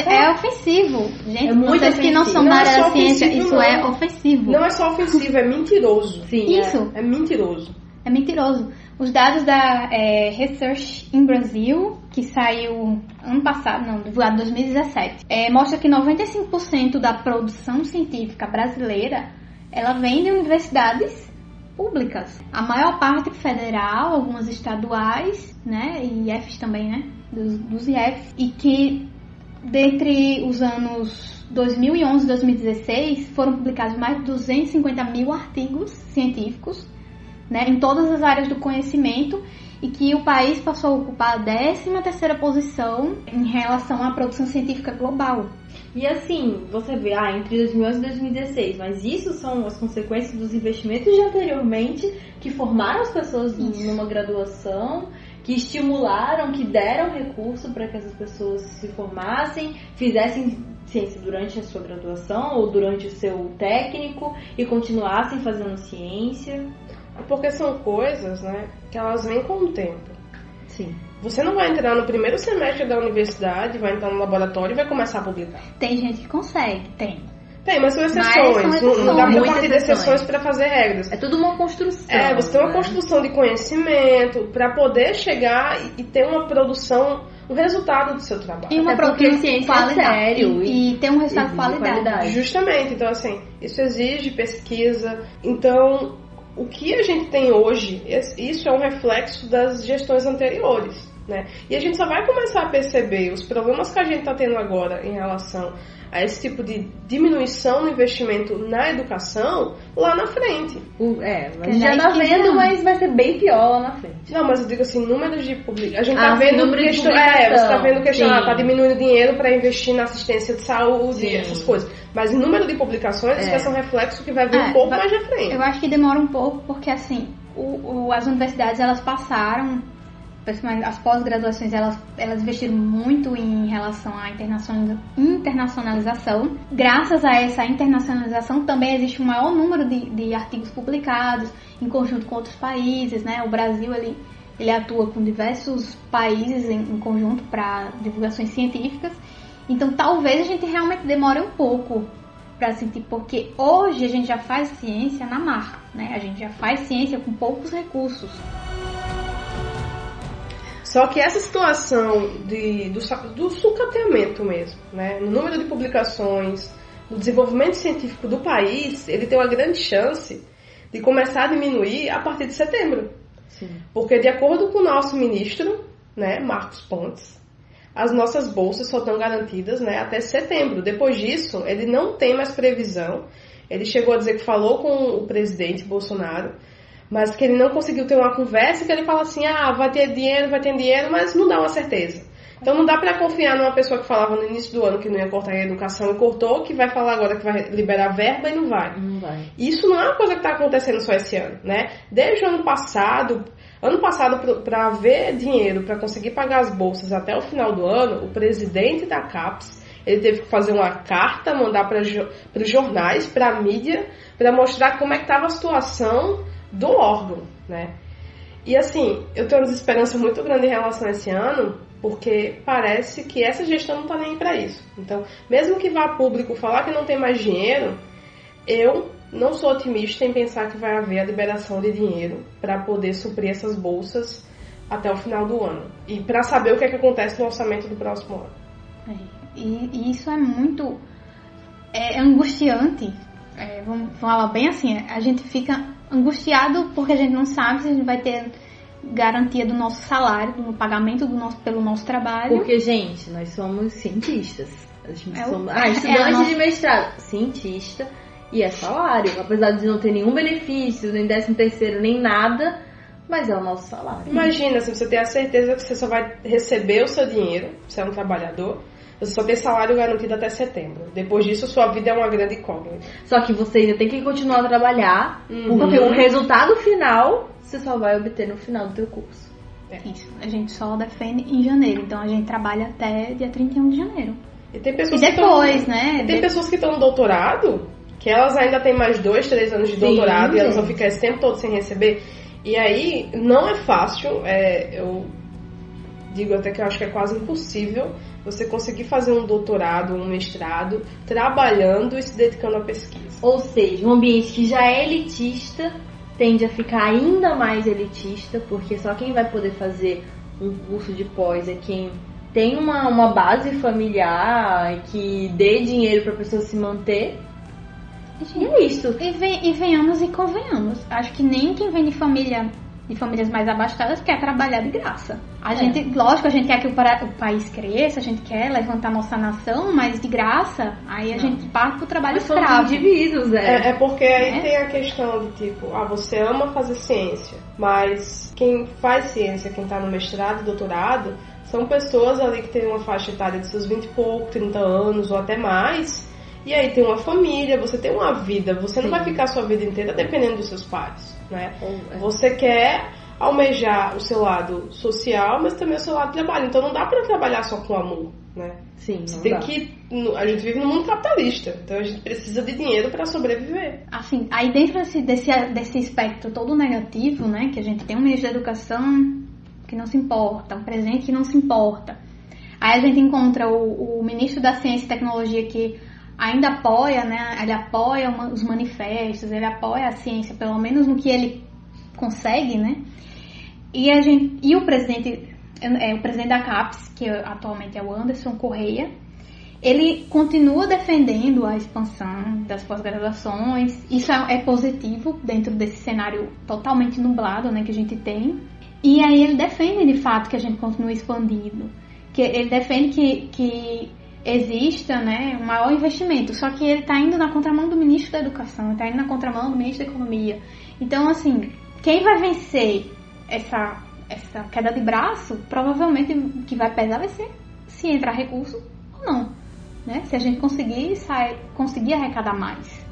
é ofensivo, gente. É muito vocês que não ofensivo. são da é área da ciência, ofensivo, isso não. é ofensivo. Não é só ofensivo, é mentiroso. Sim, Isso. É mentiroso. É mentiroso. Os dados da é, Research in Brasil, que saiu ano passado, não, divulgado em 2017, é, mostra que 95% da produção científica brasileira ela vem de universidades públicas. A maior parte federal, algumas estaduais, né, e IFs também, né, dos, dos IFs, e que dentre os anos 2011 e 2016 foram publicados mais de 250 mil artigos científicos né, em todas as áreas do conhecimento e que o país passou a ocupar a 13 terceira posição em relação à produção científica global. E assim, você vê, ah, entre 2011 e 2016, mas isso são as consequências dos investimentos de anteriormente que formaram as pessoas Isso. numa graduação, que estimularam, que deram recurso para que essas pessoas se formassem, fizessem ciência durante a sua graduação ou durante o seu técnico e continuassem fazendo ciência. Porque são coisas, né, que elas vêm com o tempo. Sim. Você não vai entrar no primeiro semestre da universidade, vai entrar no laboratório e vai começar a publicar. Tem gente que consegue, tem. Tem, mas são Mas exceções. são Não- dá pra partir de exceções. para fazer regras. É tudo uma construção. É, você tem uma né? construção de conhecimento para poder chegar e, e ter uma produção, um resultado do seu trabalho. E uma porque produção de é qualidade. sério e, e ter um resultado de qualidade. qualidade. Justamente, então assim, isso exige pesquisa. Então, o que a gente tem hoje, isso é um reflexo das gestões anteriores, né? E a gente só vai começar a perceber os problemas que a gente está tendo agora em relação a esse tipo de diminuição no investimento na educação lá na frente. O- É, a Que gente já tá 15 vendo, anos. mas vai ser bem pior lá na frente. Não, mas eu digo assim, números de publicação. A gente Ah, tá vendo de questão, é, você tá vendo questão, ah, tá diminuindo dinheiro para investir na assistência de saúde, Sim. essas coisas. Mas em número de publicações, isso É. vai ser um reflexo que vai vir É, um pouco vai- mais à frente. Eu acho que demora um pouco porque assim, o, o- as universidades elas passaram, as pós-graduações, elas, elas investiram muito em relação à internacionaliza- internacionalização. Graças a essa internacionalização também existe um maior número de, de artigos publicados em conjunto com outros países, né? O Brasil ele, ele atua com diversos países em, em conjunto para divulgações científicas. Então talvez a gente realmente demore um pouco para sentir, porque hoje a gente já faz ciência na marra, né? A gente já faz ciência com poucos recursos. Só que essa situação de, do, do sucateamento mesmo, né? no número de publicações, no desenvolvimento científico do país, ele tem uma grande chance de começar a diminuir a partir de setembro. Sim. Porque, de acordo com o nosso ministro, né, Marcos Pontes, as nossas bolsas só estão garantidas né, até setembro. Depois disso, ele não tem mais previsão. Ele chegou a dizer que falou com o presidente Bolsonaro, mas que ele não conseguiu ter uma conversa que ele fala assim, ah, vai ter dinheiro, vai ter dinheiro, mas não dá uma certeza. Então não dá pra confiar numa pessoa que falava no início do ano que não ia cortar a educação e cortou, que vai falar agora que vai liberar verba e não vai. Não vai. Isso não é uma coisa que está acontecendo só esse ano, né? Desde o ano passado, ano passado, para haver dinheiro para conseguir pagar as bolsas até o final do ano, o presidente da CAPES ele teve que fazer uma carta, mandar para os jornais, para a mídia, para mostrar como é que estava a situação do órgão, né? E assim, eu tenho uma desesperança muito grande em relação a esse ano, porque parece que essa gestão não está nem para isso. Então, mesmo que vá público falar que não tem mais dinheiro, eu não sou otimista em pensar que vai haver a liberação de dinheiro para poder suprir essas bolsas até o final do ano. E para saber o que, é que acontece no orçamento do próximo ano. É, E, e isso é muito é, angustiante. É, vamos falar bem assim, a gente fica angustiado porque a gente não sabe se a gente vai ter garantia do nosso salário, do pagamento do nosso, pelo nosso trabalho. Porque, gente, nós somos cientistas. A gente É o- somos, ah, é estudante a nossa- de mestrado. Cientista. E é salário. Apesar de não ter nenhum benefício, nem décimo terceiro, nem nada. Mas é o nosso salário. Imagina se você tem a certeza que você só vai receber o seu dinheiro, você é um trabalhador, você só tem salário garantido até setembro. Depois disso, sua vida é uma grande incógnita. Só que você ainda tem que continuar a trabalhar. Uhum. Porque o resultado final você só vai obter no final do teu curso. Isso, a gente só defende em janeiro, então a gente trabalha até dia 31 de janeiro. E tem E pessoas depois, que tão, né? e tem de- pessoas que estão no doutorado, que elas ainda têm mais dois, três anos de Sim, doutorado e elas vão ficar esse tempo todo sem receber. E aí não é fácil, é, eu digo até que eu acho que é quase impossível você conseguir fazer um doutorado, um mestrado, trabalhando e se dedicando à pesquisa. Ou seja, um ambiente que já é elitista tende a ficar ainda mais elitista, porque só quem vai poder fazer um curso de pós é quem tem uma, uma base familiar que dê dinheiro para a pessoa se manter. E é isso. E, e venhamos e convenhamos. Acho que nem quem vem de família de famílias mais abastadas quer trabalhar de graça. A é. gente, lógico, a gente quer que o, o, país cresça, a gente quer levantar nossa nação, mas de graça, aí a Não. gente parte pro trabalho mas escravo. indivíduos, é. é. É porque aí é. tem a questão de tipo, ah, você ama fazer ciência, mas quem faz ciência, quem tá no mestrado e doutorado, são pessoas ali que têm uma faixa etária de seus 20 e pouco, 30 anos ou até mais, e aí tem uma família, você tem uma vida, você Sim. não vai ficar a sua vida inteira dependendo dos seus pais, né? É. Você quer almejar o seu lado social, mas também o seu lado de trabalho. Então não dá para trabalhar só com amor, né? Sim, você tem dá. que a gente vive num mundo capitalista, então a gente precisa de dinheiro para sobreviver. Assim, aí dentro desse, desse desse espectro todo negativo, né, que a gente tem um ministro da educação que não se importa, um presidente que não se importa. Aí a gente encontra o, o ministro da Ciência e Tecnologia que ainda apoia, né? Ele apoia os manifestos, ele apoia a ciência, pelo menos no que ele consegue, né? E a gente e o presidente é o presidente da CAPES, que atualmente é o Anderson Correia, ele continua defendendo a expansão das pós-graduações. Isso é, é positivo dentro desse cenário totalmente nublado, né, que a gente tem. E aí ele defende de fato que a gente continue expandindo, que ele defende que, que exista né, um maior investimento. Só que ele está indo na contramão do ministro da Educação, está indo na contramão do ministro da Economia. Então, assim, quem vai vencer essa, essa queda de braço, provavelmente que vai pesar vai ser se entrar recurso ou não. Né? Se a gente conseguir, sair, conseguir arrecadar mais.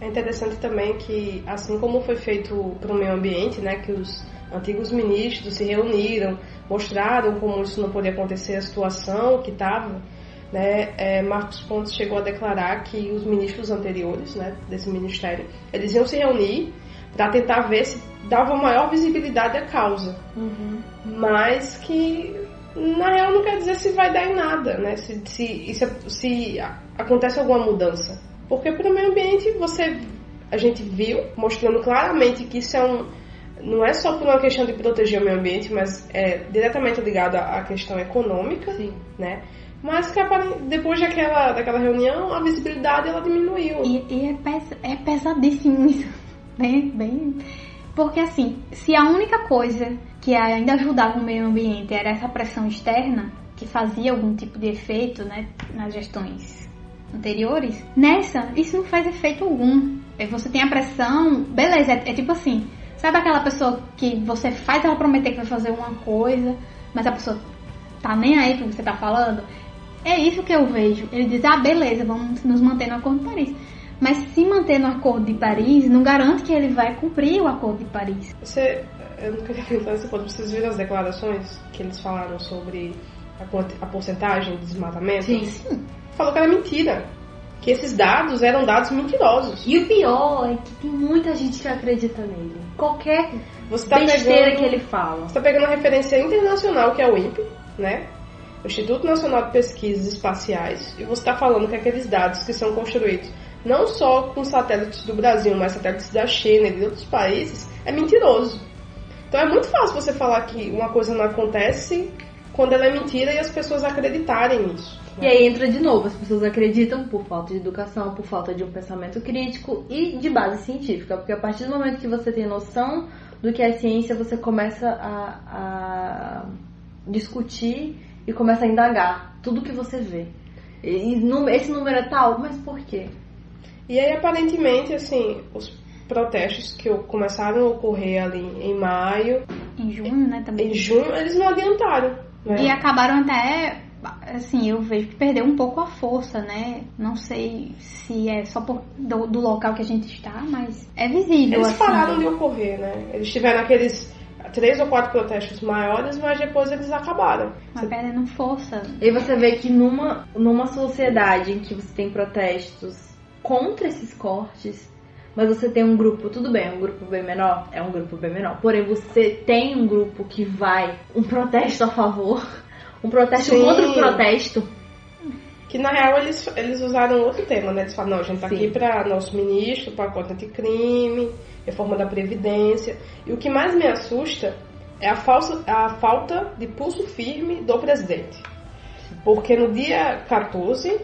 É interessante também que, assim como foi feito para o meio ambiente, né, que os antigos ministros se reuniram, mostraram como isso não podia acontecer, a situação que estava né, é, Marcos Pontes chegou a declarar que os ministros anteriores né, desse ministério eles iam se reunir para tentar ver se dava maior visibilidade à causa, uhum. mas que na real não quer dizer se vai dar em nada, né? Se, se, se, se acontece alguma mudança, porque para o meio ambiente você a gente viu mostrando claramente que isso é um não é só por uma questão de proteger o meio ambiente, mas é diretamente ligado à questão econômica, Sim. né? Mas que depois daquela, daquela reunião, a visibilidade ela diminuiu. E, e é, pes, é pesadíssimo isso. <laughs> Bem, bem. Porque assim, se a única coisa que ainda ajudava o meio ambiente era essa pressão externa, que fazia algum tipo de efeito né, nas gestões anteriores, nessa, isso não faz efeito algum. É, você tem a pressão, beleza, é, é tipo assim, sabe aquela pessoa que você faz ela prometer que vai fazer uma coisa, mas a pessoa tá nem aí pro que você tá falando? É isso que eu vejo. Ele diz, ah, beleza, vamos nos manter no Acordo de Paris. Mas se manter no Acordo de Paris, não garante que ele vai cumprir o Acordo de Paris. Você, eu não queria perguntar esse ponto, vocês viram as declarações que eles falaram sobre a, a porcentagem de desmatamento? Sim. Sim. Falou que era mentira. Que esses dados eram dados mentirosos. E o pior é que tem muita gente que acredita nele. Qualquer você tá besteira pegando, que ele fala. Você está pegando a referência internacional, que é o INPE, né? o Instituto Nacional de Pesquisas Espaciais, e você está falando que aqueles dados que são construídos não só com satélites do Brasil, mas satélites da China e de outros países, é mentiroso. Então é muito fácil você falar que uma coisa não acontece quando ela é mentira e as pessoas acreditarem nisso. E aí entra de novo, as pessoas acreditam por falta de educação, por falta de um pensamento crítico e de base científica, porque a partir do momento que você tem noção do que é ciência, você começa a, a discutir e começa a indagar tudo que você vê. E, esse número é tal, mas por quê? E aí, aparentemente, assim, os protestos que começaram a ocorrer ali em maio. Em junho, né? Também. Em junho, eles não adiantaram. Né? E acabaram até. Assim, eu vejo que perdeu um pouco a força, né? Não sei se é só por, do, do local que a gente está, mas é visível. Eles assim. pararam de ocorrer, né? Eles tiveram aqueles três ou quatro protestos maiores, mas depois eles acabaram. Mas perdendo força. E você vê que numa, numa sociedade em que você tem protestos contra esses cortes, mas você tem um grupo, tudo bem, um grupo bem menor, é um grupo bem menor. Porém, você tem um grupo que vai, um protesto a favor, um protesto Sim. contra o protesto. Que na real eles, eles usaram outro tema, né? Eles falaram, não, a gente tá Sim. aqui para nosso ministro, pacote anticrime, reforma da Previdência. E o que mais me assusta é a, falsa, a falta de pulso firme do presidente. Porque no dia 14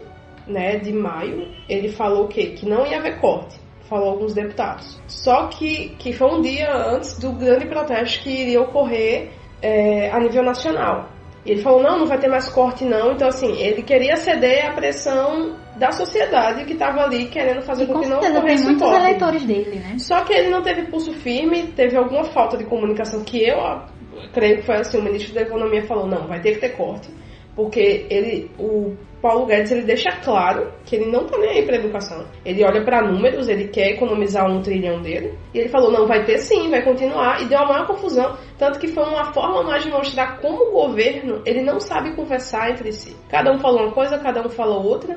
né, de maio, ele falou que, que não ia haver corte. falou alguns deputados. Só que, que foi um dia antes do grande protesto que iria ocorrer é, a nível nacional. E ele falou, não, não vai ter mais corte não. Então, assim, ele queria ceder à pressão da sociedade que estava ali querendo fazer E com com que não tem ocorresse o muitos corte. eleitores dele, né? Só que ele não teve pulso firme, teve alguma falta de comunicação que eu ah, creio que foi assim, o ministro da Economia falou, não, vai ter que ter corte, porque ele, o Paulo Guedes, ele deixa claro que ele não tá nem aí pra educação. Ele olha para números, ele quer economizar um trilhão dele, e ele falou, não, vai ter sim, vai continuar, e deu a maior confusão, tanto que foi uma forma mais de mostrar como o governo, ele não sabe conversar entre si. Cada um fala uma coisa, cada um fala outra,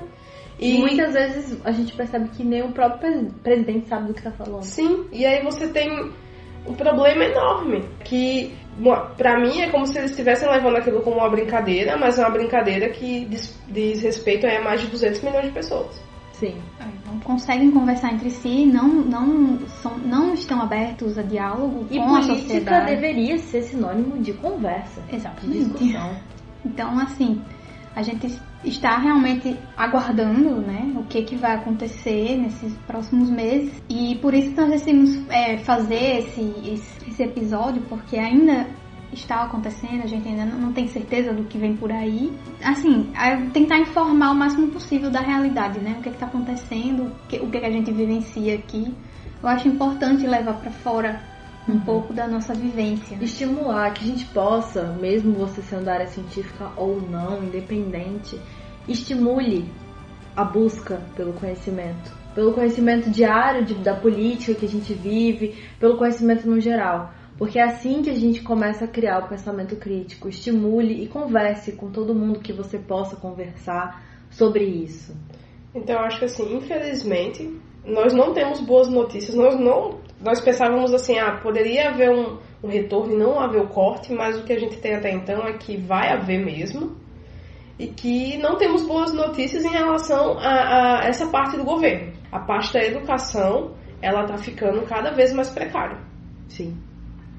E muitas vezes a gente percebe que nem o próprio pres- presidente sabe do que tá falando. Sim, e aí você tem um problema enorme, que pra mim é como se eles estivessem levando aquilo como uma brincadeira, mas é uma brincadeira que diz, diz respeito a mais de 200 milhões de pessoas. Sim. Não conseguem conversar entre si, não, não, são, não estão abertos a diálogo E com a política sociedade. deveria ser sinônimo de conversa, de Exatamente. discussão. <laughs> Então, assim, a gente está realmente aguardando, né, o que que vai acontecer nesses próximos meses. E por isso nós decidimos é, fazer esse, esse, esse episódio, porque ainda está acontecendo, a gente ainda não, tem certeza do que vem por aí. Assim, é tentar informar o máximo possível da realidade, né, o que está acontecendo, o que, o que a gente vivencia aqui. Eu acho importante levar para fora um pouco da nossa vivência. Estimular que a gente possa, mesmo você sendo da área científica ou não, independente, estimule a busca pelo conhecimento. Pelo conhecimento diário de- da política que a gente vive, pelo conhecimento no geral. Porque é assim que a gente começa a criar o pensamento crítico. Estimule e converse com todo mundo que você possa conversar sobre isso. Então eu acho que assim, infelizmente, nós não temos boas notícias, nós não. Nós pensávamos assim, ah, poderia haver um, um retorno e não haver o corte, mas o que a gente tem até então é que vai haver mesmo. E que não temos boas notícias em relação a, a essa parte do governo. A parte da educação, ela tá ficando cada vez mais precária. Sim.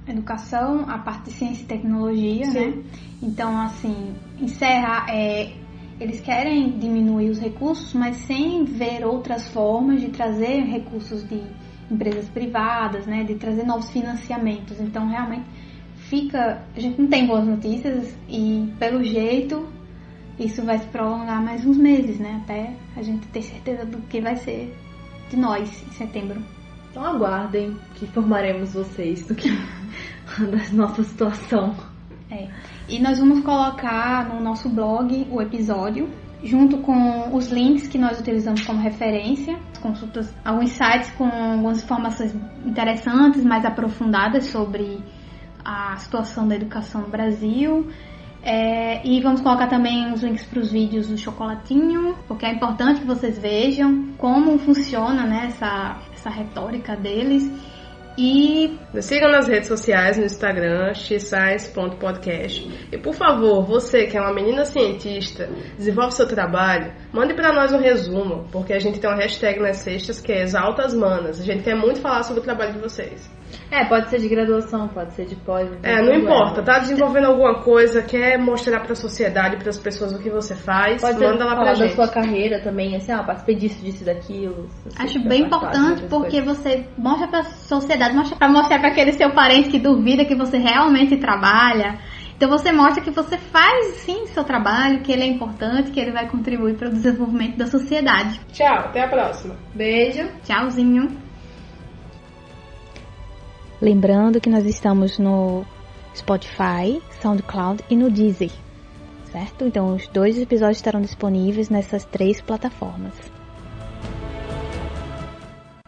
educação, a parte de ciência e tecnologia, Sim. né? Então, assim, encerra, é, eles querem diminuir os recursos, mas sem ver outras formas de trazer recursos de empresas privadas, né? De trazer novos financiamentos. Então, realmente, fica, a gente não tem boas notícias e, pelo jeito, isso vai se prolongar mais uns meses, né? Até a gente ter certeza do que vai ser de nós em setembro. Então aguardem que informaremos vocês do que <laughs> da nossa situação. É. E nós vamos colocar no nosso blog o episódio, junto com os links que nós utilizamos como referência, consultas, alguns sites com algumas informações interessantes, mais aprofundadas sobre a situação da educação no Brasil. É, e vamos colocar também os links para os vídeos do chocolatinho, porque é importante que vocês vejam como funciona né, essa, essa retórica deles. E Nos sigam nas redes sociais, no Instagram, xscience.podcast. E por favor, você que é uma menina cientista, desenvolve seu trabalho, mande para nós um resumo, porque a gente tem uma hashtag nas sextas que é Exalta as Manas. A gente quer muito falar sobre o trabalho de vocês. É, pode ser de graduação, pode ser de pós. É, não importa, tá desenvolvendo alguma coisa, quer mostrar para a sociedade, para as pessoas o que você faz, Pode ser manda lá falar pra da gente. sua carreira também, assim, ah, participei disso, disso daquilo. Você Acho bem importante porque coisas. você mostra pra sociedade, mostra para mostrar para aquele seu parente que duvida que você realmente trabalha. Então você mostra que você faz sim seu trabalho, que ele é importante, que ele vai contribuir para o desenvolvimento da sociedade. Tchau, até a próxima. Beijo. Tchauzinho. Lembrando que nós estamos no Spotify, SoundCloud e no Deezer, certo? Então os dois episódios estarão disponíveis nessas três plataformas.